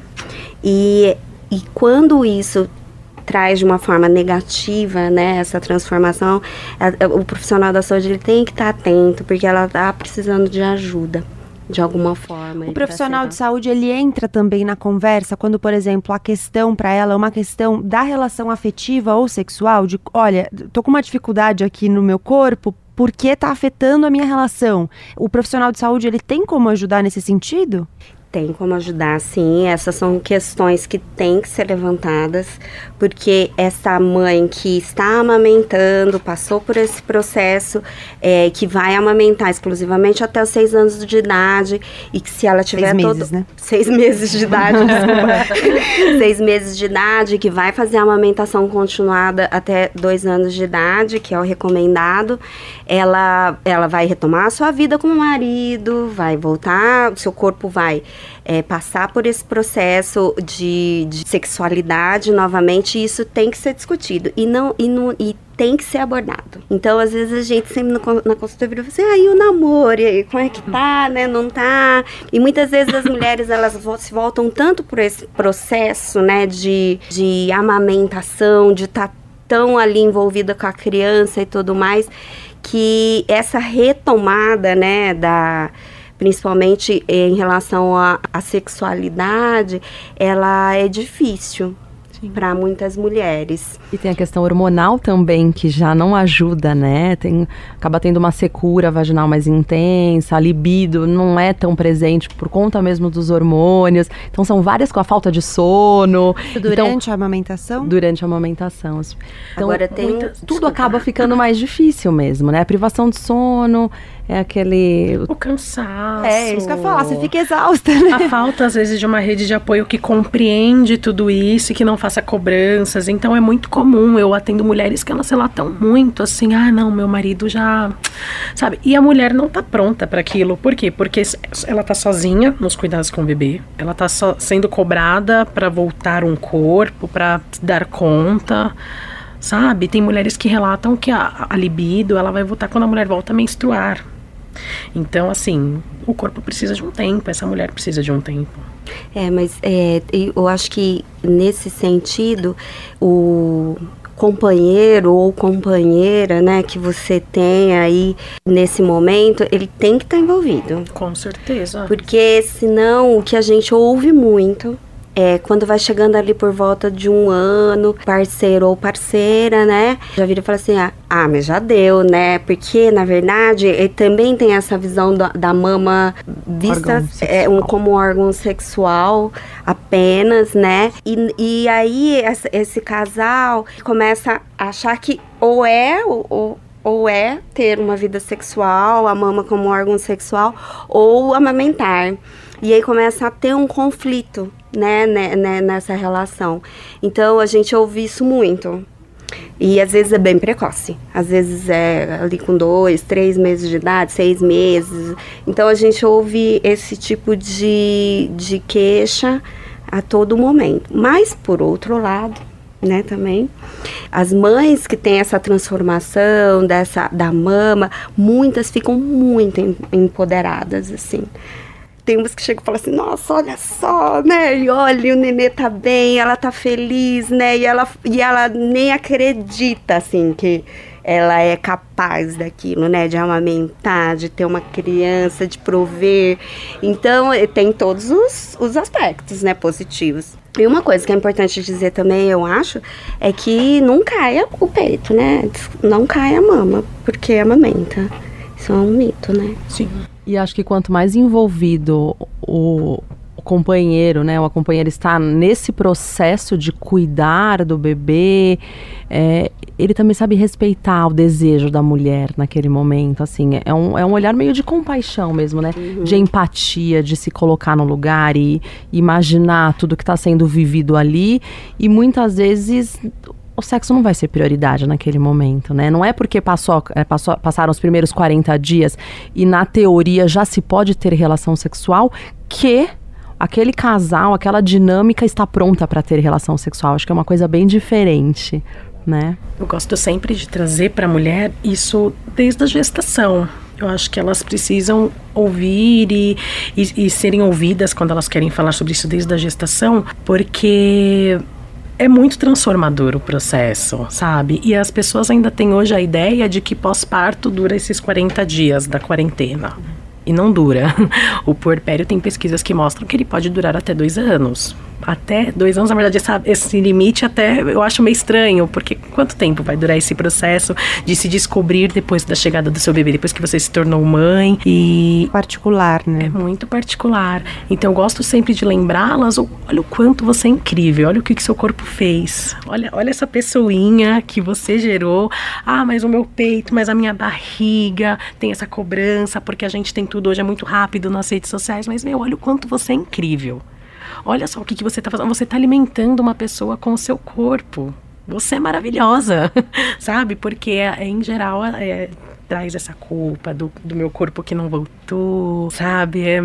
E e quando isso traz de uma forma negativa, né, essa transformação, o profissional da saúde ele tem que estar atento, porque ela está precisando de ajuda de alguma forma.
O profissional tá de saúde ele entra também na conversa quando, por exemplo, a questão para ela é uma questão da relação afetiva ou sexual, de, olha, tô com uma dificuldade aqui no meu corpo, porque está afetando a minha relação. O profissional de saúde ele tem como ajudar nesse sentido?
Tem como ajudar, sim. Essas são questões que têm que ser levantadas, porque essa mãe que está amamentando, passou por esse processo, é, que vai amamentar exclusivamente até os seis anos de idade, e que se ela tiver
seis
todo...
meses, né?
Seis meses de idade, desculpa. seis meses de idade, que vai fazer a amamentação continuada até dois anos de idade, que é o recomendado, ela, ela vai retomar a sua vida com o marido, vai voltar, o seu corpo vai é, passar por esse processo de, de, sexualidade novamente, isso tem que ser discutido e não e, não, e tem que ser abordado. Então, às vezes a gente sempre no, na consultoria fala assim, ah, e o namoro, e aí, como é que tá, né, não tá? E muitas vezes as mulheres, elas se voltam tanto por esse processo, né, de, de amamentação, de estar tá tão ali envolvida com a criança e tudo mais, que essa retomada, né, da principalmente em relação à sexualidade, ela é difícil para muitas mulheres.
E tem a questão hormonal também, que já não ajuda, né? Tem, acaba tendo uma secura vaginal mais intensa, a libido não é tão presente por conta mesmo dos hormônios. Então são várias com a falta de sono.
Durante
então,
a amamentação?
Durante a amamentação. Então,
Agora tem.
Muitas, tudo acaba ficando mais difícil mesmo, né? A privação de sono, é aquele.
O cansaço.
É, isso que eu ia falar, você fica exausta, né?
A falta, às vezes, de uma rede de apoio que compreende tudo isso e que não faça cobranças. Então é muito comum. Eu atendo mulheres que elas relatam muito assim: ah, não, meu marido já. Sabe? E a mulher não tá pronta para aquilo. Por quê? Porque ela tá sozinha nos cuidados com o bebê. Ela tá só sendo cobrada para voltar um corpo, para dar conta sabe? Tem mulheres que relatam que a, a, libido ela vai voltar quando a mulher volta a menstruar. Então, assim, o corpo precisa de um tempo, essa mulher precisa de um tempo.
É, mas é, eu acho que nesse sentido, o companheiro ou companheira, né, que você tem aí nesse momento, ele tem que estar tá envolvido.
Com certeza.
Porque senão o que a gente ouve muito é, quando vai chegando ali por volta de um ano, parceiro ou parceira, né? Já vira e fala assim: ah, ah, mas já deu, né? Porque, na verdade, ele também tem essa visão da, da mama vista é, um, como órgão sexual apenas, né? E, e aí esse, esse casal começa a achar que ou é ou, ou é ter uma vida sexual, a mama como órgão sexual, ou amamentar. E aí começa a ter um conflito, né, né, né, nessa relação. Então a gente ouve isso muito. E às vezes é bem precoce. Às vezes é ali com dois, três meses de idade, seis meses. Então a gente ouve esse tipo de, de queixa a todo momento. Mas, por outro lado, né, também. As mães que têm essa transformação dessa da mama, muitas ficam muito empoderadas assim tem umas que chegam e falam assim, nossa, olha só, né? E olha, o nenê tá bem, ela tá feliz, né? E ela, e ela nem acredita, assim, que ela é capaz daquilo, né? De amamentar, de ter uma criança, de prover. Então, tem todos os, os aspectos, né? Positivos. E uma coisa que é importante dizer também, eu acho, é que não caia o peito, né? Não caia a mama, porque amamenta. Isso é um mito, né?
Sim.
E acho que quanto mais envolvido o, companheiro, né, o a companheira está nesse processo de cuidar do bebê, é, ele também sabe respeitar o desejo da mulher naquele momento, assim, é um, é um olhar meio de compaixão mesmo, né, uhum. de empatia, de se colocar no lugar e imaginar tudo que está sendo vivido ali, e muitas vezes o sexo não vai ser prioridade naquele momento, né? Não é porque passou, é, passou, passaram os primeiros 40 dias e na teoria já se pode ter relação sexual que aquele casal, aquela dinâmica está pronta para ter relação sexual. Acho que é uma coisa bem diferente, né?
Eu gosto sempre de trazer para a mulher isso desde a gestação. Eu acho que elas precisam ouvir e, e, e serem ouvidas quando elas querem falar sobre isso desde a gestação, porque é muito transformador o processo, sabe? E as pessoas ainda têm hoje a ideia de que pós-parto dura esses 40 dias da quarentena. E não dura. O puerpério tem pesquisas que mostram que ele pode durar até dois anos até dois anos, na verdade, essa, esse limite até eu acho meio estranho, porque quanto tempo vai durar esse processo de se descobrir depois da chegada do seu bebê, depois que você se tornou mãe e...
Particular, né?
É muito particular. Então eu gosto sempre de lembrá-las, olha o quanto você é incrível, olha o que, que seu corpo fez, olha, olha essa pessoinha que você gerou, ah, mas o meu peito, mas a minha barriga tem essa cobrança, porque a gente tem tudo hoje é muito rápido nas redes sociais, mas meu, olha o quanto você é incrível. Olha só o que, que você está fazendo. Você está alimentando uma pessoa com o seu corpo. Você é maravilhosa, sabe? Porque, é, em geral, é, traz essa culpa do, do meu corpo que não voltou, sabe? É...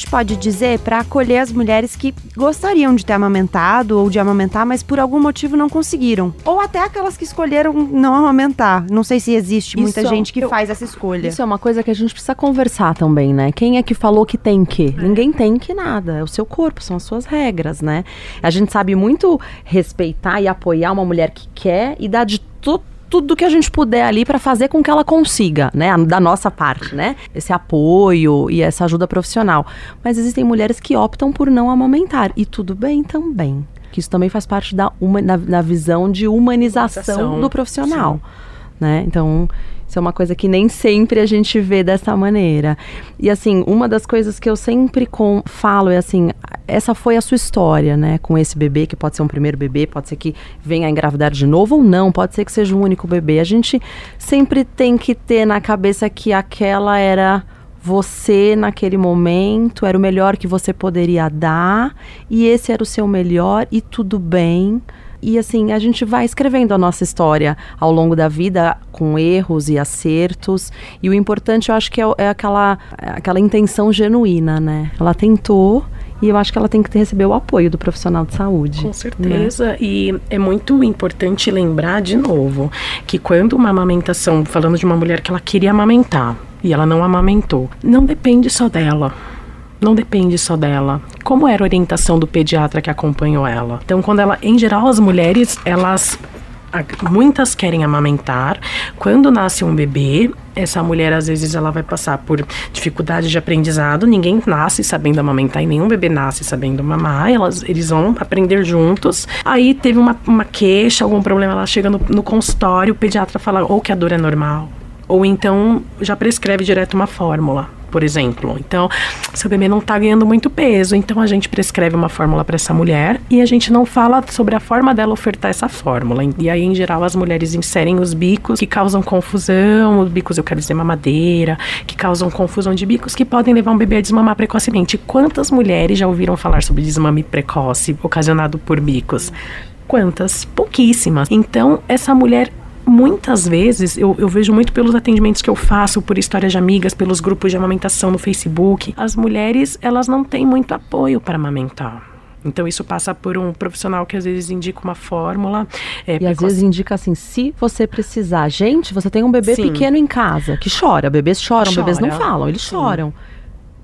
gente pode dizer para acolher as mulheres que gostariam de ter amamentado ou de amamentar, mas por algum motivo não conseguiram? Ou até aquelas que escolheram não amamentar. Não sei se existe isso, muita gente que eu, faz essa escolha.
Isso é uma coisa que a gente precisa conversar também, né? Quem é que falou que tem que? É. Ninguém tem que nada. É o seu corpo, são as suas regras, né? A gente sabe muito respeitar e apoiar uma mulher que quer e dar de tudo que a gente puder ali para fazer com que ela consiga, né, da nossa parte, né, esse apoio e essa ajuda profissional. Mas existem mulheres que optam por não amamentar e tudo bem também. Que isso também faz parte da, uma, da, da visão de humanização do profissional, né? Então isso é uma coisa que nem sempre a gente vê dessa maneira. E assim, uma das coisas que eu sempre com, falo é assim, essa foi a sua história, né, com esse bebê, que pode ser um primeiro bebê, pode ser que venha a engravidar de novo ou não, pode ser que seja um único bebê. A gente sempre tem que ter na cabeça que aquela era você naquele momento, era o melhor que você poderia dar, e esse era o seu melhor e tudo bem. E assim, a gente vai escrevendo a nossa história ao longo da vida com erros e acertos. E o importante, eu acho que é, é aquela, é aquela intenção genuína, né? Ela tentou e eu acho que ela tem que receber o apoio do profissional de saúde.
Com né? certeza. Né? E é muito importante lembrar de novo que quando uma amamentação, falando de uma mulher que ela queria amamentar e ela não amamentou, não depende só dela não depende só dela. Como era a orientação do pediatra que acompanhou ela? Então, quando ela, em geral, as mulheres, elas muitas querem amamentar. Quando nasce um bebê, essa mulher às vezes ela vai passar por dificuldade de aprendizado. Ninguém nasce sabendo amamentar e nenhum bebê nasce sabendo mamar. Elas, eles vão aprender juntos. Aí teve uma, uma queixa, algum problema, ela chega no, no consultório, o pediatra fala ou que a dor é normal, ou então já prescreve direto uma fórmula por exemplo. Então, seu bebê não está ganhando muito peso, então a gente prescreve uma fórmula para essa mulher e a gente não fala sobre a forma dela ofertar essa fórmula. E aí, em geral, as mulheres inserem os bicos que causam confusão, os bicos, eu quero dizer mamadeira, que causam confusão de bicos que podem levar um bebê a desmamar precocemente. Quantas mulheres já ouviram falar sobre desmame precoce ocasionado por bicos? Quantas? Pouquíssimas. Então, essa mulher muitas vezes, eu, eu, vejo muito pelos atendimentos que eu faço, por histórias de amigas, pelos grupos de amamentação no Facebook, as mulheres, elas não têm muito apoio para amamentar. Então isso passa por um profissional que às vezes indica uma fórmula.
É, e às vezes indica assim, se você precisar. Gente, você tem um bebê Sim. pequeno em casa que chora. Bebês choram, Chora. bebês não falam, eles Sim. choram.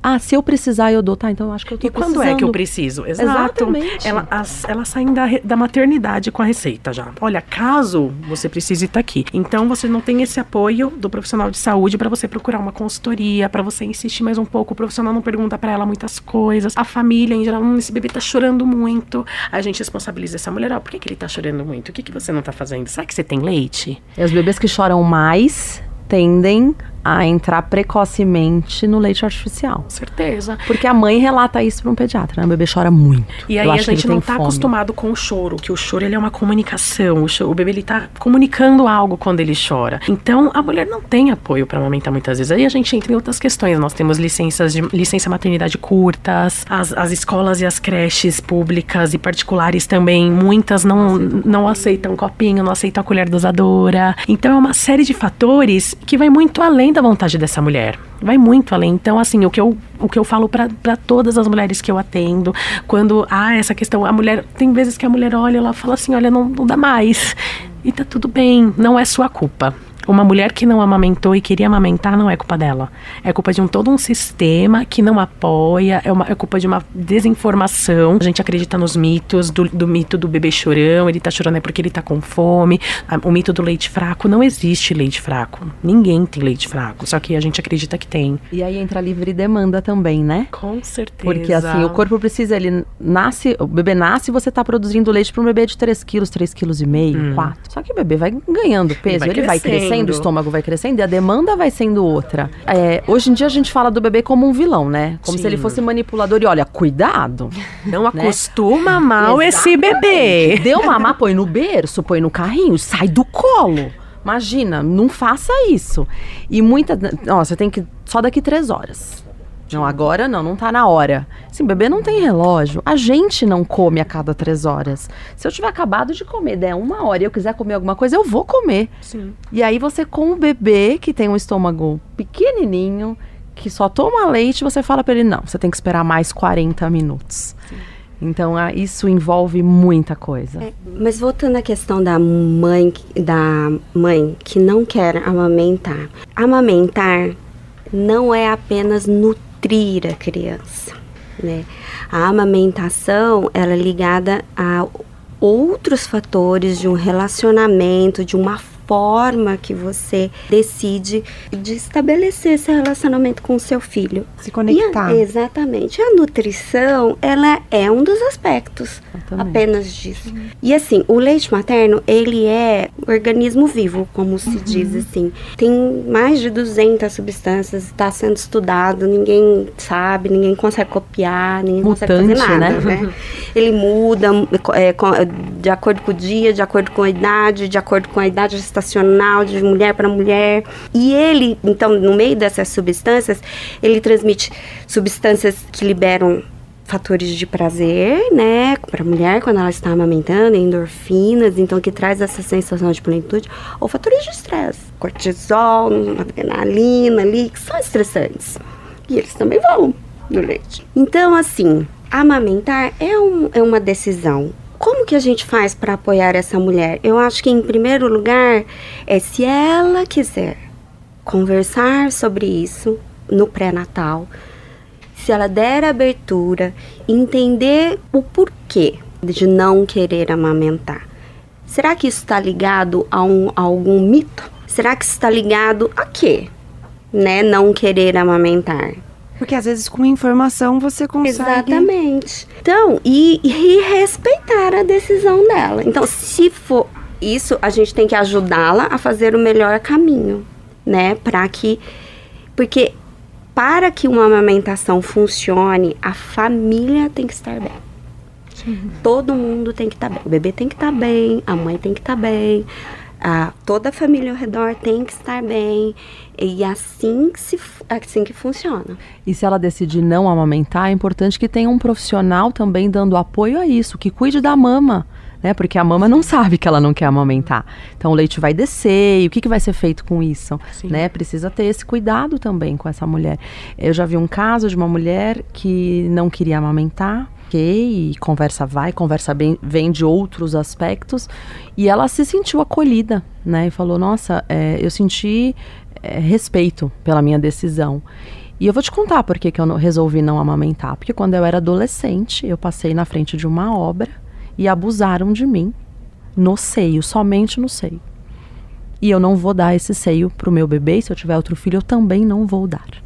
Ah, se eu precisar, eu dou. Tá, então eu acho que eu tô
E quando precisando. é que eu preciso? Exato. Exatamente. Ela, as, elas saem da, da maternidade com a receita já. Olha, caso você precise estar tá aqui. Então você não tem esse apoio do profissional de saúde para você procurar uma consultoria, para você insistir mais um pouco. O profissional não pergunta para ela muitas coisas. A família, em geral, hum, esse bebê tá chorando muito. A gente responsabiliza essa mulher. Ó, por que, que ele tá chorando muito? O que, que você não tá fazendo? Será que você tem leite?
E os bebês que choram mais tendem a entrar precocemente no leite artificial.
Com certeza.
Porque a mãe relata isso para um pediatra, né? O bebê chora muito.
E aí a gente não está acostumado com o choro, que o choro ele é uma comunicação. O, choro, o bebê ele tá comunicando algo quando ele chora. Então a mulher não tem apoio para amamentar muitas vezes. Aí a gente entra em outras questões. Nós temos licenças de licença maternidade curtas, as, as escolas e as creches públicas e particulares também, muitas não, não aceitam copinho, não aceitam a colher dosadora. Então é uma série de fatores que vai muito além da vontade dessa mulher. Vai muito além. Então, assim, o que eu, o que eu falo para todas as mulheres que eu atendo, quando há essa questão, a mulher, tem vezes que a mulher olha, ela fala assim: olha, não, não dá mais. E tá tudo bem, não é sua culpa. Uma mulher que não amamentou e queria amamentar não é culpa dela. É culpa de um todo um sistema que não apoia, é, uma, é culpa de uma desinformação. A gente acredita nos mitos, do, do mito do bebê chorão, ele tá chorando é porque ele tá com fome. O mito do leite fraco, não existe leite fraco. Ninguém tem leite fraco, só que a gente acredita que tem.
E aí entra a livre demanda também, né?
Com certeza.
Porque assim, o corpo precisa, ele nasce, o bebê nasce e você tá produzindo leite para um bebê de 3 quilos, 3 quilos e meio, hum. 4. Só que o bebê vai ganhando peso, ele vai, ele vai crescendo crescendo, o estômago vai crescendo e a demanda vai sendo outra. É, hoje em dia a gente fala do bebê como um vilão, né? Como Sim. se ele fosse manipulador. E olha, cuidado.
Não né? acostuma mal esse bebê.
Deu mamar, põe no berço, põe no carrinho, sai do colo. Imagina, não faça isso. E muita. Ó, você tem que. Só daqui três horas. Não, agora não, não tá na hora. Sim, bebê não tem relógio. A gente não come a cada três horas. Se eu tiver acabado de comer, der uma hora e eu quiser comer alguma coisa, eu vou comer.
Sim.
E aí você, com o bebê que tem um estômago pequenininho, que só toma leite, você fala para ele: não, você tem que esperar mais 40 minutos. Sim. Então, isso envolve muita coisa. É,
mas voltando à questão da mãe, da mãe que não quer amamentar. Amamentar não é apenas nutrir nutrir a criança, né? A amamentação, ela é ligada a outros fatores de um relacionamento, de uma forma que você decide de estabelecer esse relacionamento com o seu filho.
Se conectar.
A, exatamente. A nutrição, ela é um dos aspectos apenas disso. E assim, o leite materno, ele é organismo vivo, como se uhum. diz assim. Tem mais de 200 substâncias, está sendo estudado, ninguém sabe, ninguém consegue copiar, ninguém Mutante, consegue fazer nada, né? né? Ele muda é, de acordo com o dia, de acordo com a idade, de acordo com a idade gestacional, de mulher para mulher. E ele, então, no meio dessas substâncias, ele transmite substâncias que liberam fatores de prazer, né, para mulher quando ela está amamentando, endorfinas, então que traz essa sensação de plenitude, ou fatores de estresse, cortisol, adrenalina ali, que são estressantes. E eles também vão no leite. Então, assim, amamentar é, um, é uma decisão. Como que a gente faz para apoiar essa mulher? Eu acho que, em primeiro lugar, é se ela quiser conversar sobre isso no pré-natal, se ela der abertura, entender o porquê de não querer amamentar. Será que isso está ligado a, um, a algum mito? Será que está ligado a quê? Né, não querer amamentar.
Porque às vezes com informação você consegue.
Exatamente. Então, e, e respeitar a decisão dela. Então, se for isso, a gente tem que ajudá-la a fazer o melhor caminho, né? Para que. Porque para que uma amamentação funcione, a família tem que estar bem. Sim. Todo mundo tem que estar bem. O bebê tem que estar bem, a mãe tem que estar bem, a, toda a família ao redor tem que estar bem. E assim que, se, assim que funciona.
E se ela decidir não amamentar, é importante que tenha um profissional também dando apoio a isso, que cuide da mama. Né? Porque a mama não sabe que ela não quer amamentar. Então o leite vai descer, e o que, que vai ser feito com isso? Né? Precisa ter esse cuidado também com essa mulher. Eu já vi um caso de uma mulher que não queria amamentar, e conversa vai, conversa bem, vem de outros aspectos, e ela se sentiu acolhida, né? E falou: Nossa, é, eu senti é, respeito pela minha decisão. E eu vou te contar por que, eu resolvi não amamentar. Porque quando eu era adolescente, eu passei na frente de uma obra e abusaram de mim no seio, somente no seio. E eu não vou dar esse seio para o meu bebê, se eu tiver outro filho, eu também não vou dar.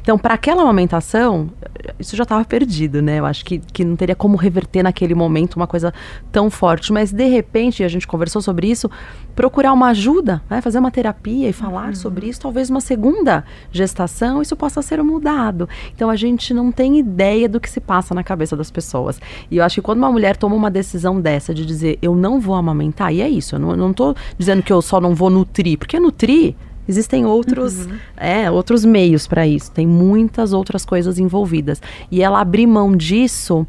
Então, para aquela amamentação, isso já estava perdido, né? Eu acho que, que não teria como reverter naquele momento uma coisa tão forte. Mas, de repente, a gente conversou sobre isso, procurar uma ajuda, né? fazer uma terapia e falar uhum. sobre isso, talvez uma segunda gestação, isso possa ser mudado. Então, a gente não tem ideia do que se passa na cabeça das pessoas. E eu acho que quando uma mulher toma uma decisão dessa, de dizer, eu não vou amamentar, e é isso, eu não, estou dizendo que eu só não vou nutrir, porque nutrir Existem outros, uhum. é, outros meios para isso. Tem muitas outras coisas envolvidas. E ela abrir mão disso,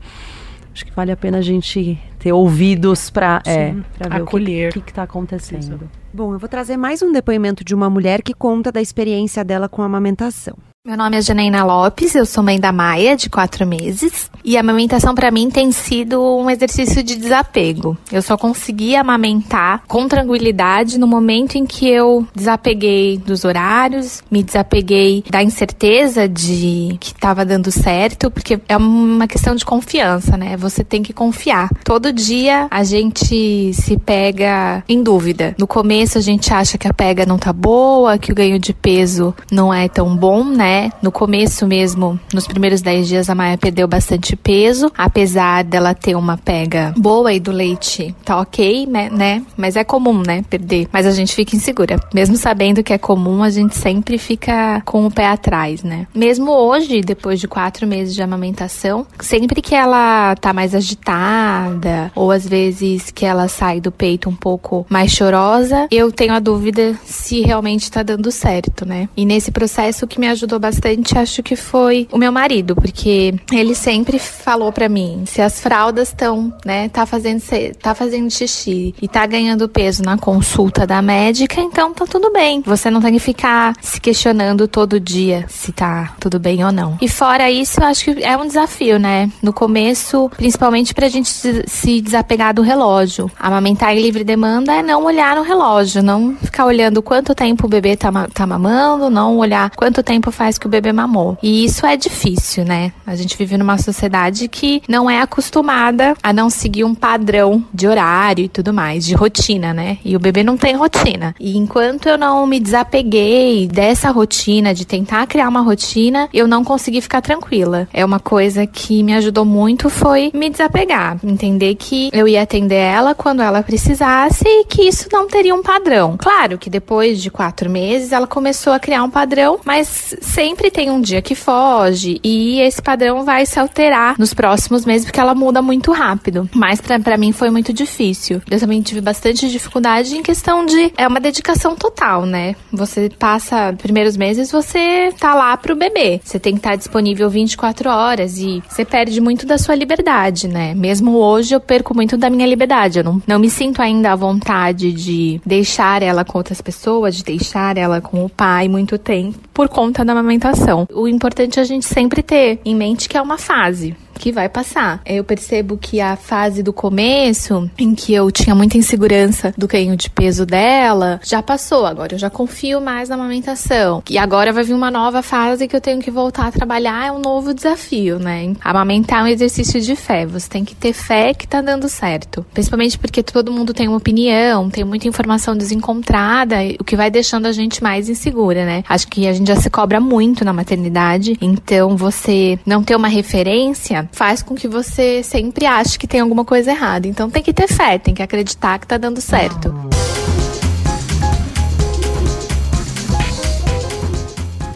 acho que vale a pena a gente ter ouvidos para é, ver
acolher
o que está acontecendo.
Bom, eu vou trazer mais um depoimento de uma mulher que conta da experiência dela com a amamentação.
Meu nome é Janaína Lopes, eu sou mãe da Maia, de quatro meses. E a amamentação para mim tem sido um exercício de desapego. Eu só consegui amamentar com tranquilidade no momento em que eu desapeguei dos horários, me desapeguei da incerteza de que estava dando certo, porque é uma questão de confiança, né? Você tem que confiar. Todo dia a gente se pega em dúvida. No começo a gente acha que a pega não tá boa, que o ganho de peso não é tão bom, né? Né? No começo mesmo, nos primeiros 10 dias, a Maia perdeu bastante peso, apesar dela ter uma pega boa e do leite tá ok, né, né? Mas é comum, né? Perder. Mas a gente fica insegura. Mesmo sabendo que é comum, a gente sempre fica com o pé atrás, né? Mesmo hoje, depois de quatro meses de amamentação, sempre que ela tá mais agitada, ou às vezes que ela sai do peito um pouco mais chorosa, eu tenho a dúvida se realmente tá dando certo, né? E nesse processo o que me ajudou bastante, acho que foi o meu marido, porque ele sempre falou para mim, se as fraldas estão, né, tá fazendo tá fazendo xixi e tá ganhando peso na consulta da médica, então tá tudo bem. Você não tem que ficar se questionando todo dia se tá tudo bem ou não. E fora isso, eu acho que é um desafio, né? No começo, principalmente pra gente se desapegar do relógio. Amamentar em livre demanda é não olhar no relógio, não ficar olhando quanto tempo o bebê tá, tá mamando, não olhar quanto tempo faz mais que o bebê mamou. E isso é difícil, né? A gente vive numa sociedade que não é acostumada a não seguir um padrão de horário e tudo mais, de rotina, né? E o bebê não tem rotina. E enquanto eu não me desapeguei dessa rotina, de tentar criar uma rotina, eu não consegui ficar tranquila. É uma coisa que me ajudou muito foi me desapegar, entender que eu ia atender ela quando ela precisasse e que isso não teria um padrão. Claro que depois de quatro meses ela começou a criar um padrão, mas sempre tem um dia que foge e esse padrão vai se alterar nos próximos meses porque ela muda muito rápido. Mas para mim foi muito difícil. Eu também tive bastante dificuldade em questão de é uma dedicação total, né? Você passa primeiros meses você tá lá pro bebê. Você tem que estar tá disponível 24 horas e você perde muito da sua liberdade, né? Mesmo hoje eu perco muito da minha liberdade. Eu não, não me sinto ainda à vontade de deixar ela com outras pessoas, de deixar ela com o pai muito tempo por conta da amamentação. O importante é a gente sempre ter em mente que é uma fase que vai passar. Eu percebo que a fase do começo, em que eu tinha muita insegurança do ganho de peso dela, já passou. Agora eu já confio mais na amamentação. E agora vai vir uma nova fase que eu tenho que voltar a trabalhar, é um novo desafio, né? Amamentar é um exercício de fé. Você tem que ter fé que tá dando certo. Principalmente porque todo mundo tem uma opinião, tem muita informação desencontrada, o que vai deixando a gente mais insegura, né? Acho que a gente já se cobra muito na maternidade, então você não ter uma referência faz com que você sempre ache que tem alguma coisa errada. Então tem que ter fé, tem que acreditar que tá dando certo.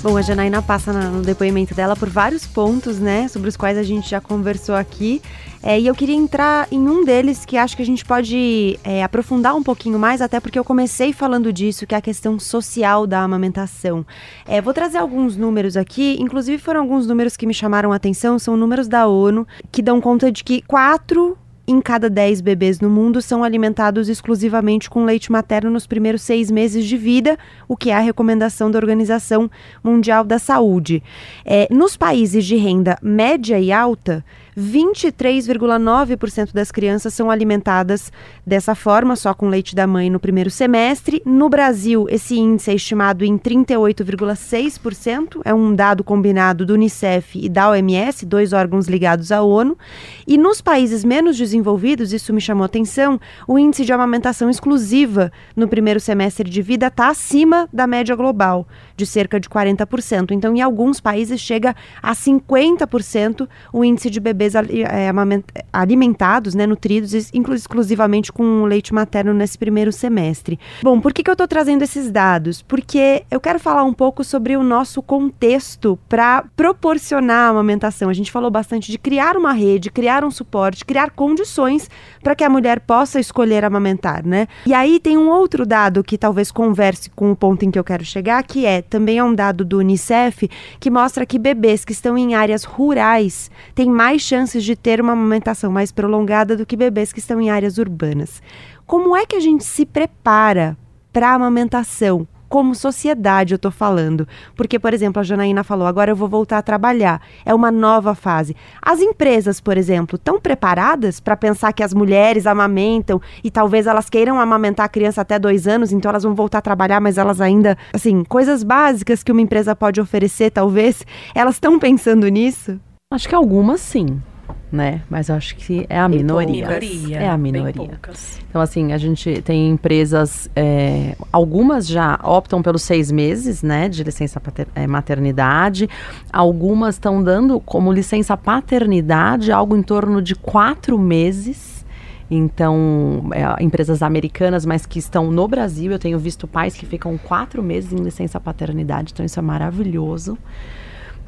Bom, a Janaína passa no depoimento dela por vários pontos, né, sobre os quais a gente já conversou aqui. É, e eu queria entrar em um deles que acho que a gente pode é, aprofundar um pouquinho mais, até porque eu comecei falando disso, que é a questão social da amamentação. É, vou trazer alguns números aqui, inclusive foram alguns números que me chamaram a atenção, são números da ONU, que dão conta de que quatro em cada 10 bebês no mundo são alimentados exclusivamente com leite materno nos primeiros seis meses de vida, o que é a recomendação da Organização Mundial da Saúde. É, nos países de renda média e alta, 23,9% das crianças são alimentadas dessa forma, só com leite da mãe no primeiro semestre. No Brasil, esse índice é estimado em 38,6%, é um dado combinado do Unicef e da OMS, dois órgãos ligados à ONU. E nos países menos desenvolvidos, isso me chamou atenção, o índice de amamentação exclusiva no primeiro semestre de vida está acima da média global, de cerca de 40%. Então, em alguns países chega a 50% o índice de bebês é, alimentados, né, nutridos, exclusivamente com leite materno nesse primeiro semestre. Bom, por que, que eu estou trazendo esses dados? Porque eu quero falar um pouco sobre o nosso contexto para proporcionar a amamentação. A gente falou bastante de criar uma rede, criar um suporte, criar condições para que a mulher possa escolher amamentar, né? E aí tem um outro dado que talvez converse com o ponto em que eu quero chegar, que é também é um dado do Unicef que mostra que bebês que estão em áreas rurais têm mais chance chances de ter uma amamentação mais prolongada do que bebês que estão em áreas urbanas. Como é que a gente se prepara para a amamentação como sociedade eu tô falando. Porque, por exemplo, a Janaína falou, agora eu vou voltar a trabalhar. É uma nova fase. As empresas, por exemplo, estão preparadas para pensar que as mulheres amamentam e talvez elas queiram amamentar a criança até dois anos, então elas vão voltar a trabalhar, mas elas ainda, assim, coisas básicas que uma empresa pode oferecer, talvez, elas estão pensando nisso?
Acho que algumas sim né? Mas eu acho que é a minoria.
minoria.
É a minoria. Então, assim, a gente tem empresas, é, algumas já optam pelos seis meses, né, de licença é, maternidade. Algumas estão dando como licença paternidade algo em torno de quatro meses. Então, é, empresas americanas, mas que estão no Brasil, eu tenho visto pais que ficam quatro meses em licença paternidade, então isso é maravilhoso.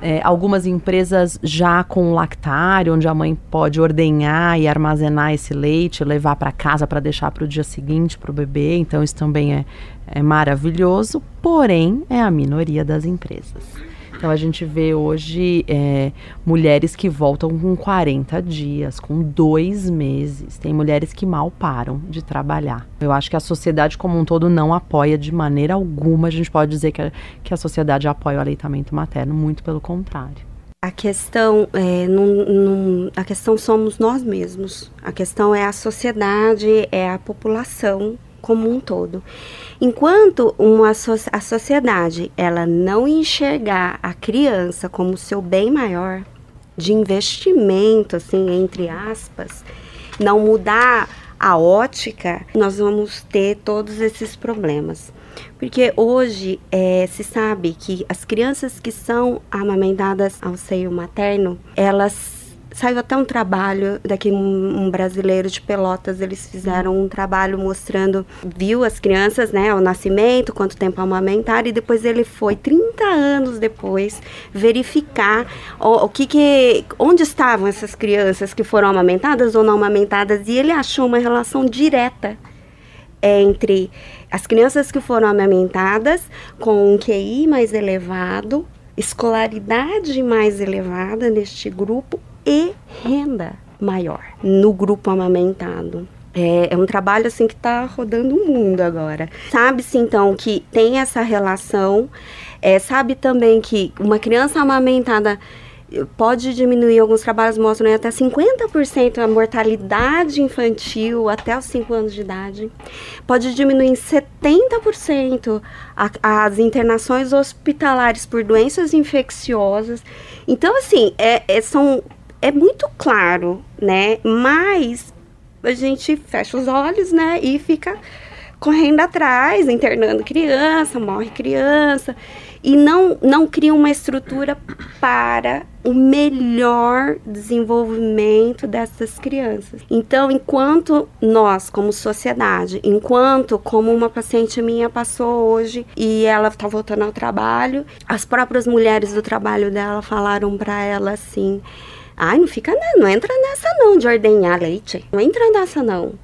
É, algumas empresas já com lactário, onde a mãe pode ordenhar e armazenar esse leite, levar para casa para deixar para o dia seguinte para o bebê. Então, isso também é, é maravilhoso, porém, é a minoria das empresas. Então a gente vê hoje é, mulheres que voltam com 40 dias, com dois meses. Tem mulheres que mal param de trabalhar. Eu acho que a sociedade como um todo não apoia de maneira alguma. A gente pode dizer que a, que a sociedade apoia o aleitamento materno, muito pelo contrário.
A questão é, num, num, a questão somos nós mesmos. A questão é a sociedade, é a população como um todo. Enquanto uma so a sociedade ela não enxergar a criança como seu bem maior de investimento, assim, entre aspas, não mudar a ótica, nós vamos ter todos esses problemas. Porque hoje é, se sabe que as crianças que são amamentadas ao seio materno, elas saiu até um trabalho daqui um, um, brasileiro de Pelotas, eles fizeram um trabalho mostrando, viu as crianças, né, ao nascimento, quanto tempo amamentar e depois ele foi 30 anos depois verificar o, o que que onde estavam essas crianças que foram amamentadas ou não amamentadas e ele achou uma relação direta entre as crianças que foram amamentadas com um QI mais elevado, escolaridade mais elevada neste grupo e renda maior no grupo amamentado. É, é, um trabalho assim que está rodando o mundo agora. Sabe-se então que tem essa relação. É, sabe também que uma criança amamentada pode diminuir, alguns trabalhos mostram até 50% a mortalidade infantil até os 5 anos de idade. Pode diminuir em 70% a, as internações hospitalares por doenças infecciosas. Então, assim, é, é, são é muito claro, né? Mas a gente fecha os olhos, né? E fica correndo atrás, internando criança, morre criança e não não cria uma estrutura para o melhor desenvolvimento dessas crianças. Então, enquanto nós, como sociedade, enquanto como uma paciente minha passou hoje e ela está voltando ao trabalho, as próprias mulheres do trabalho dela falaram para ela assim: Ai, não fica, não entra nessa não de ordenhar leite. Não entra nessa não.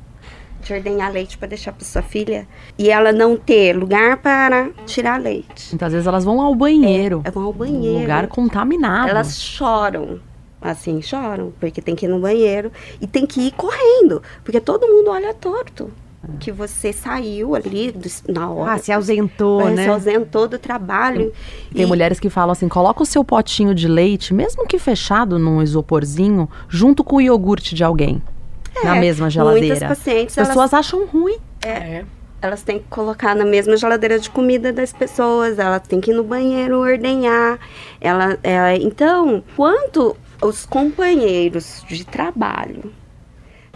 De ordenhar leite para deixar para sua filha e ela não ter lugar para tirar leite.
Muitas vezes elas vão ao banheiro.
É, vão ao banheiro.
Um lugar contaminado.
Elas choram. Assim, choram, porque tem que ir no banheiro e tem que ir correndo, porque todo mundo olha torto que você saiu ali na hora.
Ah, se ausentou, né?
Se ausentou do trabalho.
Tem e... mulheres que falam assim: coloca o seu potinho de leite, mesmo que fechado num isoporzinho, junto com o iogurte de alguém. É, na mesma geladeira.
Muitas pacientes.
As pessoas elas... acham ruim.
É. é. Elas têm que colocar na mesma geladeira de comida das pessoas, elas têm que ir no banheiro ordenhar. Ela, ela, é, então, quanto os companheiros de trabalho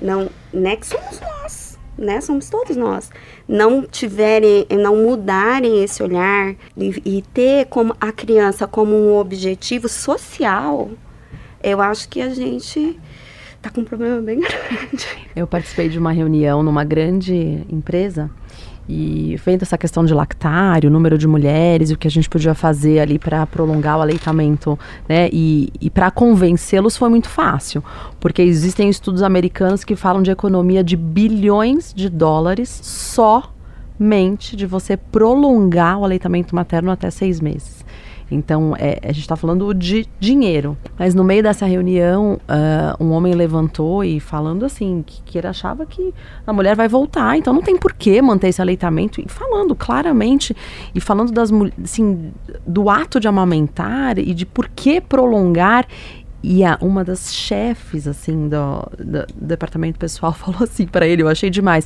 não, né, que somos nós né, somos todos nós, não tiverem, não mudarem esse olhar e, e ter como a criança como um objetivo social, eu acho que a gente tá com um problema bem grande.
Eu participei de uma reunião numa grande empresa e vendo essa questão de lactário, número de mulheres, o que a gente podia fazer ali para prolongar o aleitamento, né? E, e para convencê-los foi muito fácil, porque existem estudos americanos que falam de economia de bilhões de dólares somente de você prolongar o aleitamento materno até seis meses. Então, é, a gente está falando de dinheiro. Mas no meio dessa reunião, uh, um homem levantou e falando assim, que, que ele achava que a mulher vai voltar, então não tem por que manter esse aleitamento. E falando claramente, e falando das, assim, do ato de amamentar e de por que prolongar e a, uma das chefes, assim, do, do, do departamento pessoal falou assim para ele, eu achei demais.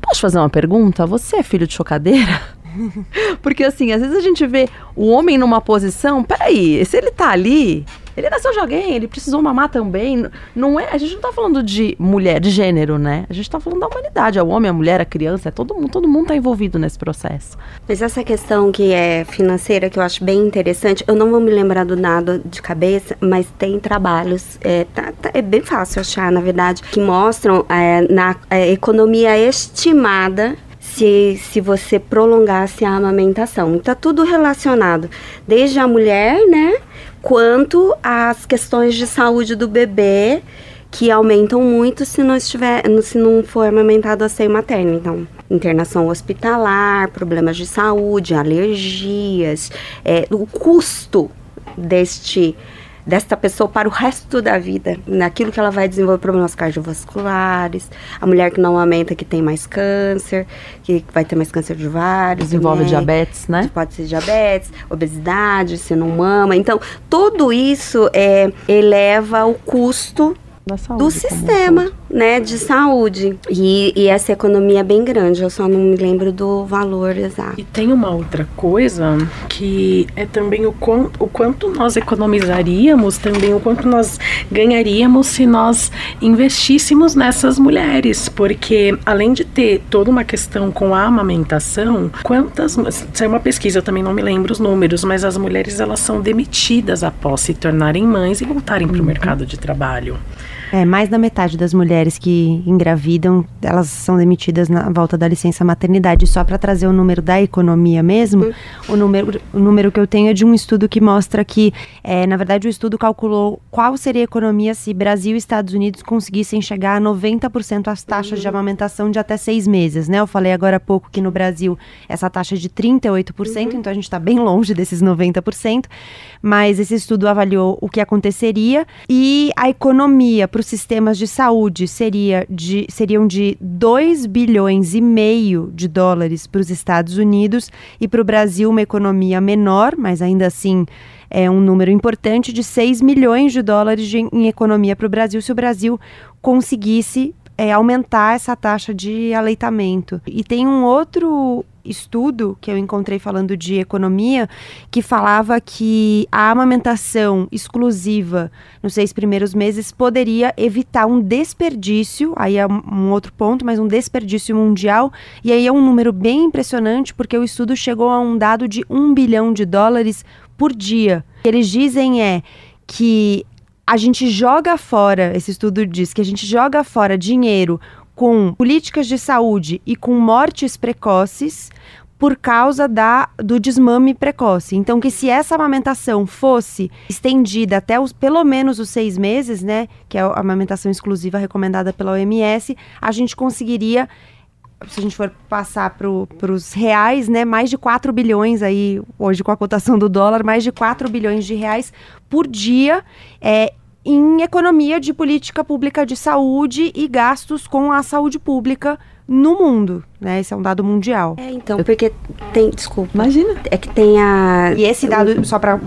Posso fazer uma pergunta? Você é filho de chocadeira? Porque assim, às vezes a gente vê o homem numa posição, peraí, se ele tá ali, ele nasceu de alguém, ele precisou mamar também. Não é, a gente não tá falando de mulher, de gênero, né? A gente tá falando da humanidade, é o homem, a mulher, a criança, é todo mundo, todo mundo tá envolvido nesse processo.
Mas essa questão que é financeira, que eu acho bem interessante, eu não vou me lembrar do nada de cabeça, mas tem trabalhos, é, tá, tá, é bem fácil achar, na verdade, que mostram é, na é, economia estimada se, se você prolongasse a amamentação. Está tudo relacionado, desde a mulher, né, quanto às questões de saúde do bebê, que aumentam muito se não estiver, se não for amamentado a seio materno. Então, internação hospitalar, problemas de saúde, alergias, é, o custo deste desta pessoa para o resto da vida, naquilo que ela vai desenvolver problemas cardiovasculares, a mulher que não aumenta que tem mais câncer, que vai ter mais câncer de vários,
desenvolve diabetes, né?
Pode ser diabetes, obesidade, se não mama. Então, tudo isso é, eleva o custo do sistema né, de saúde. E, e, essa economia é bem grande, eu só não me lembro do valor exato.
E tem uma outra coisa que é também o quanto, o quanto nós economizaríamos, também o quanto nós ganharíamos se nós investíssemos nessas mulheres. Porque além de ter toda uma questão com a amamentação, quantas. Isso é uma pesquisa, eu também não me lembro os números, mas as mulheres elas são demitidas após se tornarem mães e voltarem para o uhum. mercado de trabalho.
É, mais da metade das mulheres que engravidam, elas são demitidas na volta da licença maternidade. Só para trazer o número da economia mesmo, uhum. o, número, o número que eu tenho é de um estudo que mostra que, é, na verdade, o estudo calculou qual seria a economia se Brasil e Estados Unidos conseguissem chegar a 90% as taxas uhum. de amamentação de até seis meses, né? Eu falei agora há pouco que no Brasil essa taxa é de 38%, uhum. então a gente está bem longe desses 90%, mas esse estudo avaliou o que aconteceria e a economia para os sistemas de saúde seria de, seriam de 2 bilhões e meio de dólares para os Estados Unidos e para o Brasil uma economia menor, mas ainda assim é um número importante de 6 milhões de dólares de, em economia para o Brasil se o Brasil conseguisse é, aumentar essa taxa de aleitamento. E tem um outro estudo que eu encontrei falando de economia que falava que a amamentação exclusiva nos seis primeiros meses poderia evitar um desperdício, aí é um outro ponto, mas um desperdício mundial, e aí é um número bem impressionante porque o estudo chegou a um dado de um bilhão de dólares por dia. O que eles dizem é que a gente joga fora, esse estudo diz que a gente joga fora dinheiro com políticas de saúde e com mortes precoces por causa da, do desmame precoce. Então, que se essa amamentação fosse estendida até os, pelo menos os seis meses, né, que é a amamentação exclusiva recomendada pela OMS, a gente conseguiria, se a gente for passar para os reais, né, mais de 4 bilhões aí, hoje com a cotação do dólar, mais de 4 bilhões de reais por dia, é, em economia de política pública de saúde e gastos com a saúde pública no mundo, né? Esse é um dado mundial.
É, então, porque tem, desculpa.
Imagina.
É que tem a...
E esse dado, só para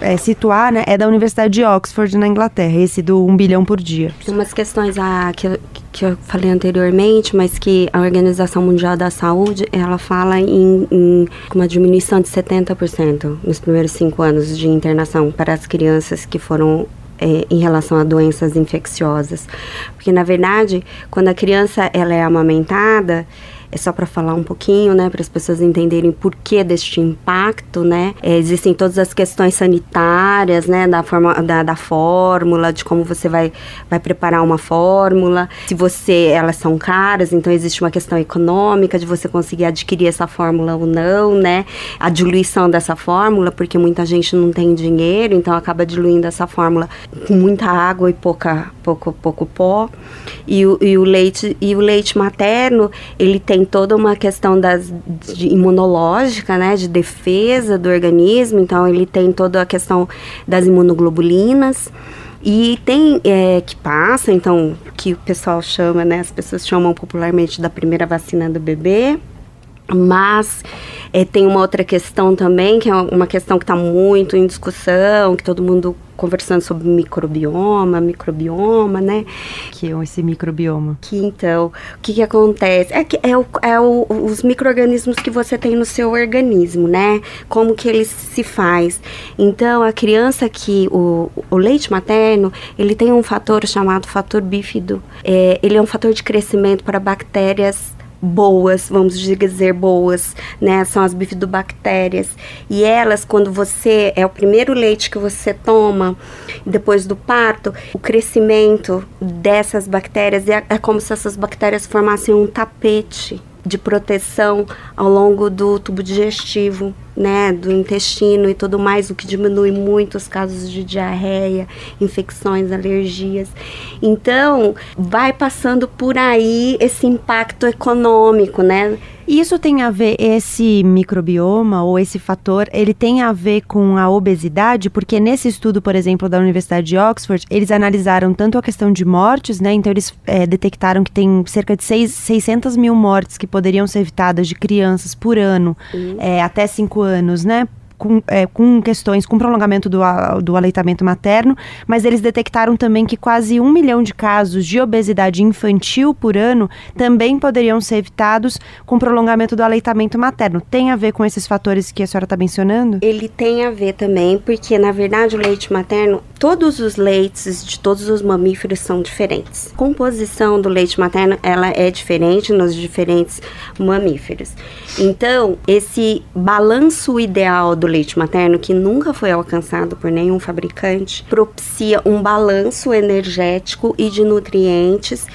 é, situar, né, é da Universidade de Oxford, na Inglaterra, esse do 1 bilhão por dia.
Tem umas questões a, que, eu, que eu falei anteriormente, mas que a Organização Mundial da Saúde, ela fala em, em uma diminuição de 70% nos primeiros cinco anos de internação para as crianças que foram é, em relação a doenças infecciosas. Porque, na verdade, quando a criança ela é amamentada, é só para falar um pouquinho, né, para as pessoas entenderem por que deste impacto, né? É, existem todas as questões sanitárias, né, da, forma, da, da, fórmula, de como você vai, vai preparar uma fórmula. Se você, elas são caras, então existe uma questão econômica de você conseguir adquirir essa fórmula ou não, né? A diluição dessa fórmula, porque muita gente não tem dinheiro, então acaba diluindo essa fórmula com muita água e pouca, pouco, pouco pó. E o, e o leite e o leite materno, ele tem tem toda uma questão das, de imunológica, né, de defesa do organismo, então ele tem toda a questão das imunoglobulinas. E tem é, que passa, então, que o pessoal chama, né, as pessoas chamam popularmente da primeira vacina do bebê, mas é, tem uma outra questão também, que é uma questão que está muito em discussão, que todo mundo conversando sobre microbioma, microbioma, né?
Que é esse microbioma?
Que então, o que, que acontece? É, que é, o, é o, os micro-organismos que você tem no seu organismo, né? Como que ele se faz. Então, a criança que, o, o leite materno, ele tem um fator chamado fator bífido. É, ele é um fator de crescimento para bactérias boas, vamos dizer boas, né? São as bifidobactérias. E elas, quando você é o primeiro leite que você toma depois do parto, o crescimento dessas bactérias é, é como se essas bactérias formassem um tapete de proteção ao longo do tubo digestivo, né, do intestino e tudo mais, o que diminui muito os casos de diarreia, infecções, alergias. Então, vai passando por aí esse impacto econômico, né?
E isso tem a ver, esse microbioma ou esse fator, ele tem a ver com a obesidade? Porque nesse estudo, por exemplo, da Universidade de Oxford, eles analisaram tanto a questão de mortes, né? Então eles é, detectaram que tem cerca de seis, 600 mil mortes que poderiam ser evitadas de crianças por ano, uhum. é, até 5 anos, né? Com, é, com questões, com prolongamento do, do aleitamento materno, mas eles detectaram também que quase um milhão de casos de obesidade infantil por ano também poderiam ser evitados com prolongamento do aleitamento materno. Tem a ver com esses fatores que a senhora está mencionando?
Ele tem a ver também, porque na verdade o leite materno, todos os leites de todos os mamíferos são diferentes. A composição do leite materno ela é diferente nos diferentes mamíferos. Então, esse balanço ideal do leite materno, que nunca foi alcançado por nenhum fabricante, propicia um balanço energético e de nutrientes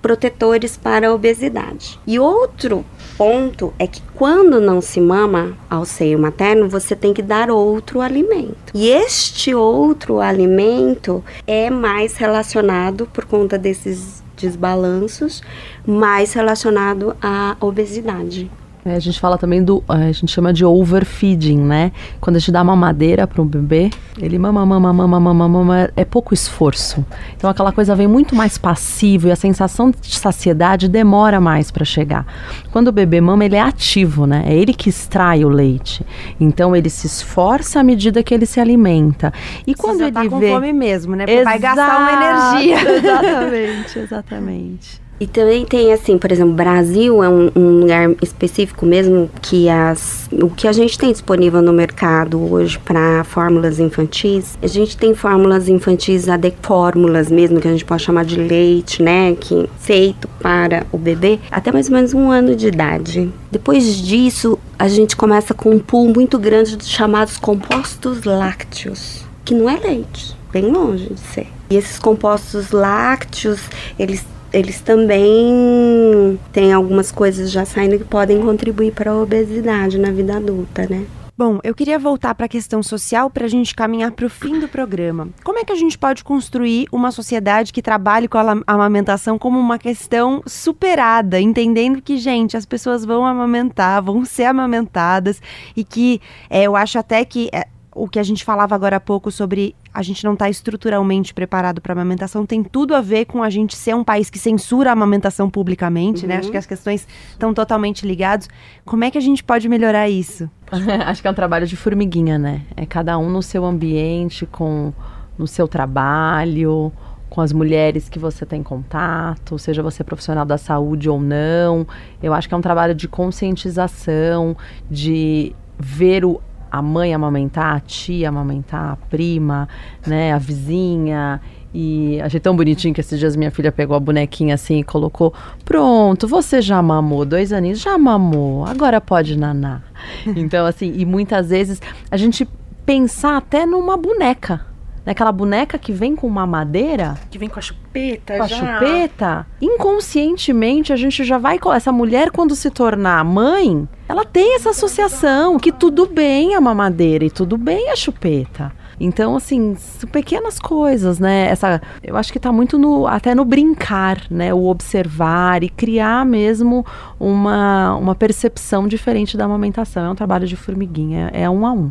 protetores para a obesidade. E outro ponto é que quando não se mama ao seio materno, você tem que dar outro alimento. E este outro alimento é mais relacionado por conta desses desbalanços, mais relacionado à obesidade.
É, a gente fala também do. A gente chama de overfeeding, né? Quando a gente dá mamadeira para um bebê, ele mama, mama, mama, mama, mama, é pouco esforço. Então aquela coisa vem muito mais passivo e a sensação de saciedade demora mais para chegar. Quando o bebê mama, ele é ativo, né? É ele que extrai o leite. Então ele se esforça à medida que ele se alimenta. E quando ele
tá com
vê...
fome mesmo, né? Porque vai gastar uma energia.
Exatamente, exatamente.
E também tem assim, por exemplo, Brasil é um, um, lugar específico mesmo que as o que a gente tem disponível no mercado hoje para fórmulas infantis, a gente tem fórmulas infantis fórmulas mesmo que a gente pode chamar de leite, né, que feito para o bebê até mais ou menos um ano de idade. Depois disso, a gente começa com um pool muito grande de chamados compostos lácteos, que não é leite, bem longe de ser. E esses compostos lácteos, eles eles também têm algumas coisas já saindo que podem contribuir para a obesidade na vida adulta, né?
Bom, eu queria voltar para a questão social para a gente caminhar para o fim do programa. Como é que a gente pode construir uma sociedade que trabalhe com a amamentação como uma questão superada, entendendo que, gente, as pessoas vão amamentar, vão ser amamentadas e que é, eu acho até que é, o que a gente falava agora há pouco sobre a gente não está estruturalmente preparado para amamentação tem tudo a ver com a gente ser um país que censura a amamentação publicamente, uhum. né? Acho uhum. que as questões estão totalmente ligadas. Como é que a gente pode melhorar isso?
Acho que é um trabalho de formiguinha, né? É cada um no seu ambiente, com no seu trabalho, com as mulheres que você tem contato, seja você profissional da saúde ou não. Eu acho que é um trabalho de conscientização, de ver o, a mãe amamentar, a tia amamentar, a prima, né, a vizinha. E achei tão bonitinho que esses dias minha filha pegou a bonequinha assim e colocou: Pronto, você já mamou dois aninhos, já mamou, agora pode nanar. então, assim, e muitas vezes a gente pensar até numa boneca naquela boneca que vem com uma madeira.
Que vem com a chupeta,
com
já.
a chupeta. Inconscientemente, a gente já vai. Essa mulher, quando se tornar mãe, ela tem essa associação que tudo bem a mamadeira e tudo bem a chupeta. Então, assim, pequenas coisas, né? Essa, eu acho que está muito no, até no brincar, né? O observar e criar mesmo uma, uma percepção diferente da amamentação. É um trabalho de formiguinha, é um a um.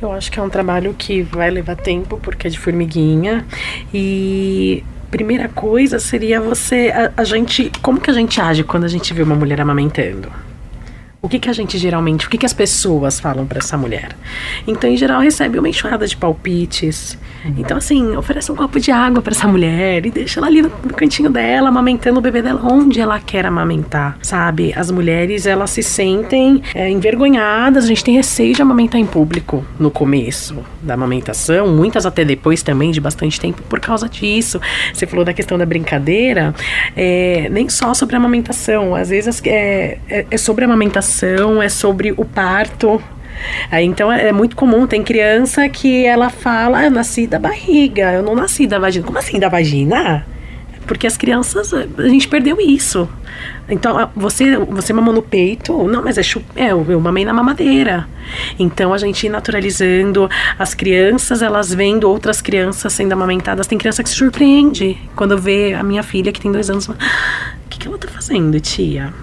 Eu acho que é um trabalho que vai levar tempo, porque é de formiguinha. E primeira coisa seria você. A, a, gente. Como que a gente age quando a gente vê uma mulher amamentando? O que, que a gente geralmente, o que, que as pessoas falam para essa mulher? Então, em geral, recebe uma enxurrada de palpites. Uhum. Então, assim, oferece um copo de água para essa mulher e deixa ela ali no, no, cantinho dela, amamentando o bebê dela onde ela quer amamentar, sabe? As mulheres, elas se sentem é, envergonhadas, a gente tem receio de amamentar em público no começo da amamentação, muitas até depois também, de bastante tempo, por causa disso. Você falou da questão da brincadeira, é, nem só sobre a amamentação, às vezes é, é, é sobre a amamentação é sobre o parto. Então é, é muito comum, tem criança que ela fala, ah, eu nasci da barriga, eu não nasci da vagina. Como assim da vagina? Porque as crianças, a gente perdeu isso. Então, você, você mamou no peito? Não, mas é, chup, é eu, eu mamei na mamadeira. Então, a gente naturalizando as crianças, elas vendo outras crianças sendo amamentadas. Tem criança que se surpreende quando vê a minha filha, que tem dois anos, o que, que ela tá fazendo, tia?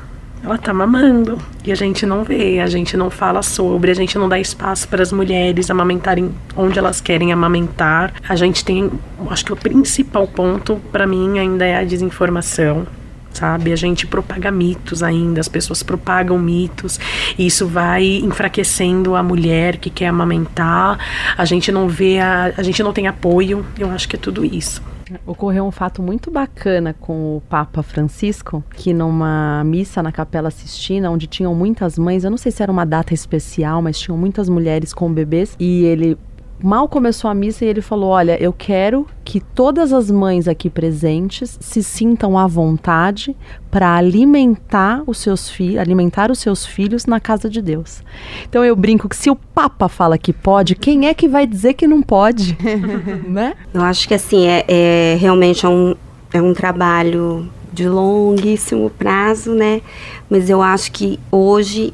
Ela tá mamando e a gente não vê, a gente não fala sobre, a gente não dá espaço para as mulheres amamentarem onde elas querem amamentar. A gente tem, acho que o principal ponto para mim ainda é a desinformação. Sabe, a gente propaga mitos ainda, as pessoas propagam mitos, e isso vai enfraquecendo a mulher que quer amamentar. A gente não vê, a, a gente não tem apoio, eu acho que é tudo isso.
Ocorreu um fato muito bacana com o Papa Francisco, que numa missa na Capela Sistina, onde tinham muitas mães, eu não sei se era uma data especial, mas tinham muitas mulheres com bebês, e ele mal começou a missa e ele falou: Olha, eu quero que todas as mães aqui presentes se sintam à vontade para alimentar os seus filhos, alimentar os seus filhos na casa de Deus. Então eu brinco que se o Papa fala que pode, quem é que vai dizer que não pode, né?
Eu acho que assim é, é realmente é um, é um trabalho de longuíssimo prazo, né? Mas eu acho que hoje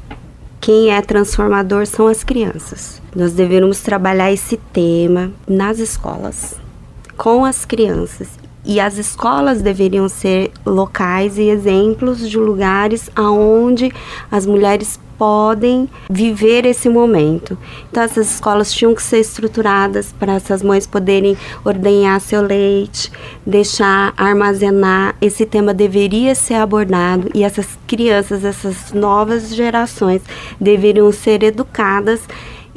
quem é transformador são as crianças. Nós deveríamos trabalhar esse tema nas escolas, com as crianças. E as escolas deveriam ser locais e exemplos de lugares aonde as mulheres podem viver esse momento. Então essas escolas tinham que ser estruturadas para essas mães poderem ordenhar seu leite, deixar armazenar. Esse tema deveria ser abordado e essas crianças, essas novas gerações deveriam ser educadas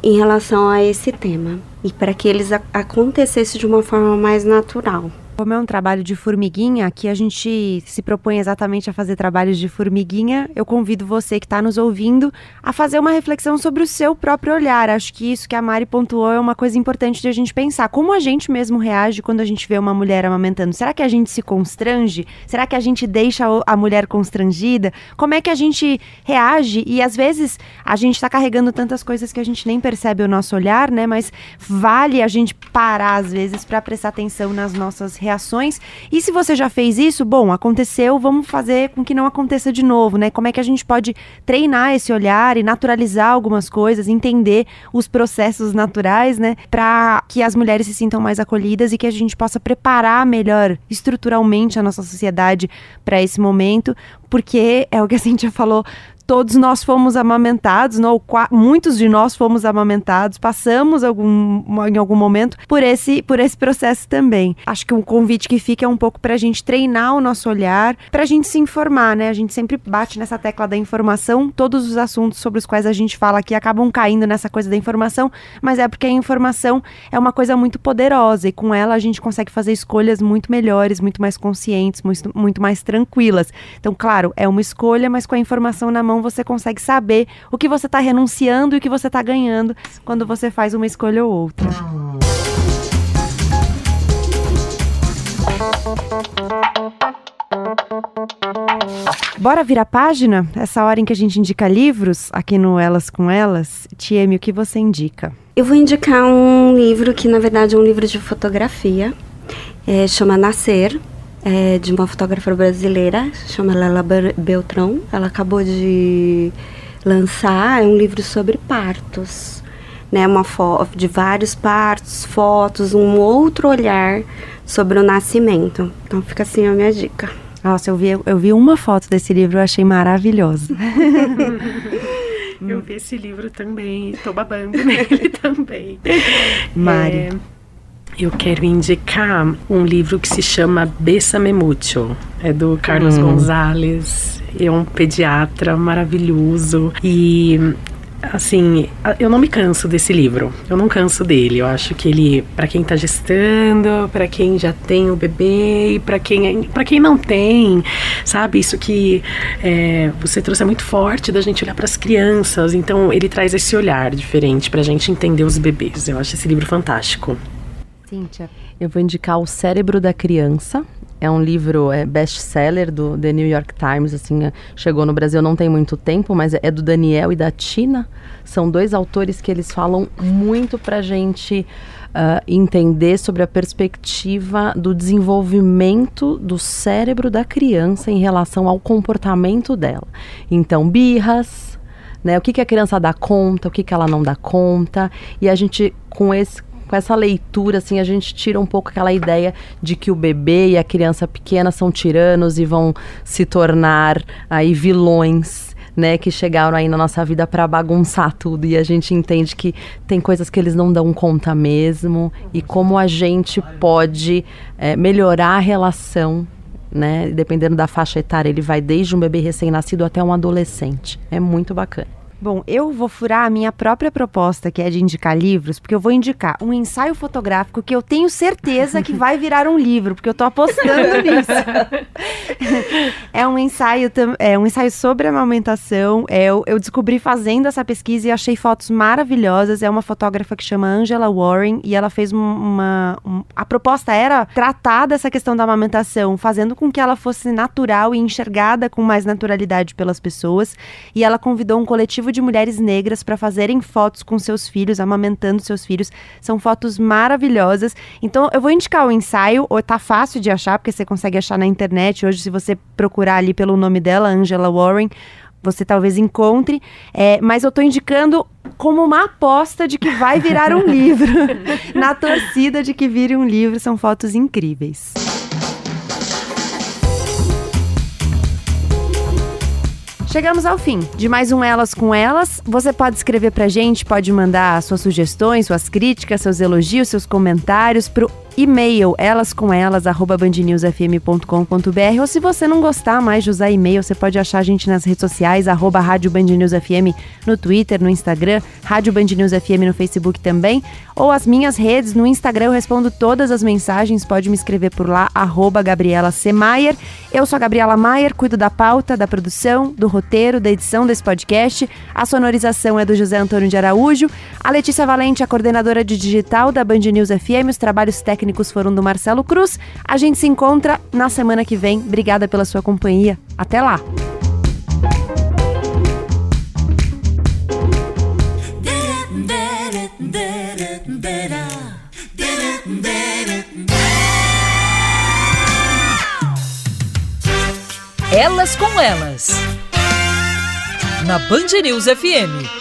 em relação a esse tema e para que eles acontecesse de uma forma mais natural.
Como é um trabalho de formiguinha, aqui a gente se propõe exatamente a fazer trabalhos de formiguinha. Eu convido você que está nos ouvindo a fazer uma reflexão sobre o seu próprio olhar. Acho que isso que a Mari pontuou é uma coisa importante de a gente pensar. Como a gente mesmo reage quando a gente vê uma mulher amamentando? Será que a gente se constrange? Será que a gente deixa a mulher constrangida? Como é que a gente reage? E às vezes a gente está carregando tantas coisas que a gente nem percebe o nosso olhar, né? Mas vale a gente parar às vezes para prestar atenção nas nossas reações reações. E se você já fez isso, bom, aconteceu, vamos fazer com que não aconteça de novo, né? Como é que a gente pode treinar esse olhar e naturalizar algumas coisas, entender os processos naturais, né? Para que as mulheres se sintam mais acolhidas e que a gente possa preparar melhor estruturalmente a nossa sociedade para esse momento, porque é o que a Cintia falou, todos nós fomos amamentados, não, muitos de nós fomos amamentados, passamos algum, em algum momento por esse, por esse processo também. Acho que um convite que fica é um pouco para a gente treinar o nosso olhar, para a gente se informar, né? A gente sempre bate nessa tecla da informação, todos os assuntos sobre os quais a gente fala aqui acabam caindo nessa coisa da informação, mas é porque a informação é uma coisa muito poderosa e com ela a gente consegue fazer escolhas muito melhores, muito mais conscientes, muito, muito mais tranquilas. Então, claro, é uma escolha, mas com a informação na mão você consegue saber o que você está renunciando e o que você está ganhando quando você faz uma escolha ou outra. Bora virar página? Essa hora em que a gente indica livros aqui no Elas com Elas. Tieme, o que você indica?
Eu vou indicar um livro que, na verdade, é um livro de fotografia. É, chama Nascer, é de uma fotógrafa brasileira, chama Lela Beltrão. Ela acabou de lançar é um livro sobre partos. né, uma de vários partos, fotos, um outro olhar sobre o nascimento. Então fica assim a minha dica.
Nossa, eu vi, eu vi uma foto desse livro, eu achei maravilhosa.
eu vi esse livro também, estou babando nele também.
Mari. É,
eu quero indicar um livro que se chama Bessame Mucho. É do Carlos hum. Gonzalez. É um pediatra maravilhoso. E assim, eu não me canso desse livro. Eu não canso dele. Eu acho que ele, para quem tá gestando, para quem já tem o bebê e para quem, para quem não tem, sabe? Isso que é, você trouxe é muito forte da gente olhar para as crianças. Então, ele traz esse olhar diferente para a gente entender os bebês. Eu acho esse livro fantástico.
Cíntia. Eu vou indicar O Cérebro da Criança. É um livro é, best-seller do The New York Times, assim, é, chegou no Brasil não tem muito tempo, mas é, do Daniel e da Tina. São dois autores que eles falam muito pra gente uh, entender sobre a perspectiva do desenvolvimento do cérebro da criança em relação ao comportamento dela. Então, birras, né? O que, que a criança dá conta, o que, que ela não dá conta. E a gente, com esse com essa leitura, assim, a gente tira um pouco aquela ideia de que o bebê e a criança pequena são tiranos e vão se tornar aí vilões. Né, que chegaram aí na nossa vida para bagunçar tudo e a gente entende que tem coisas que eles não dão conta mesmo e como a gente pode é, melhorar a relação né? Dependendo da faixa etária, ele vai desde um bebê recém-nascido até um adolescente. É muito bacana.
Bom, eu vou furar a minha própria proposta, que é de indicar livros, porque eu vou indicar um ensaio fotográfico que eu tenho certeza que vai virar um livro, porque eu tô apostando nisso. é um ensaio, é um ensaio sobre amamentação. É, eu, eu descobri fazendo essa pesquisa e achei fotos maravilhosas. É uma fotógrafa que chama Angela Warren e ela fez uma. Um, a proposta era tratar dessa questão da amamentação, fazendo com que ela fosse natural e enxergada com mais naturalidade pelas pessoas. E ela convidou um coletivo coletivo de mulheres negras para fazerem fotos com seus filhos, amamentando seus filhos. São fotos maravilhosas. Então eu vou indicar o ensaio, ou tá fácil de achar, porque você consegue achar na internet. Hoje, se você procurar ali pelo nome dela, Angela Warren, você talvez encontre, é, mas eu estou indicando como uma aposta de que vai virar um livro, na torcida de que vire um livro, são fotos incríveis. Chegamos ao fim de mais um Elas com Elas. Você pode escrever pra gente, pode mandar suas sugestões, suas críticas, seus elogios, seus comentários pro e-mail elascomelas@bandnewsfm.com.br ou se você não gostar mais de usar e-mail, você pode achar a gente nas redes sociais arroba Rádio Band News FM no Twitter, no Instagram, Rádio Band News FM no Facebook também, ou as minhas redes, no Instagram eu respondo todas as mensagens, pode me escrever por lá, arroba Gabriela C. Maier. Eu sou a Gabriela Maier, cuido da pauta, da produção, do roteiro, da edição desse podcast. A sonorização é do José Antônio de Araújo. A Letícia Valente, a coordenadora de digital da Band News FM, os trabalhos técnicos foram do Marcelo Cruz. A gente se encontra na semana que vem. Obrigada pela sua companhia. Até lá!
Elas com Elas. Na Band News FM.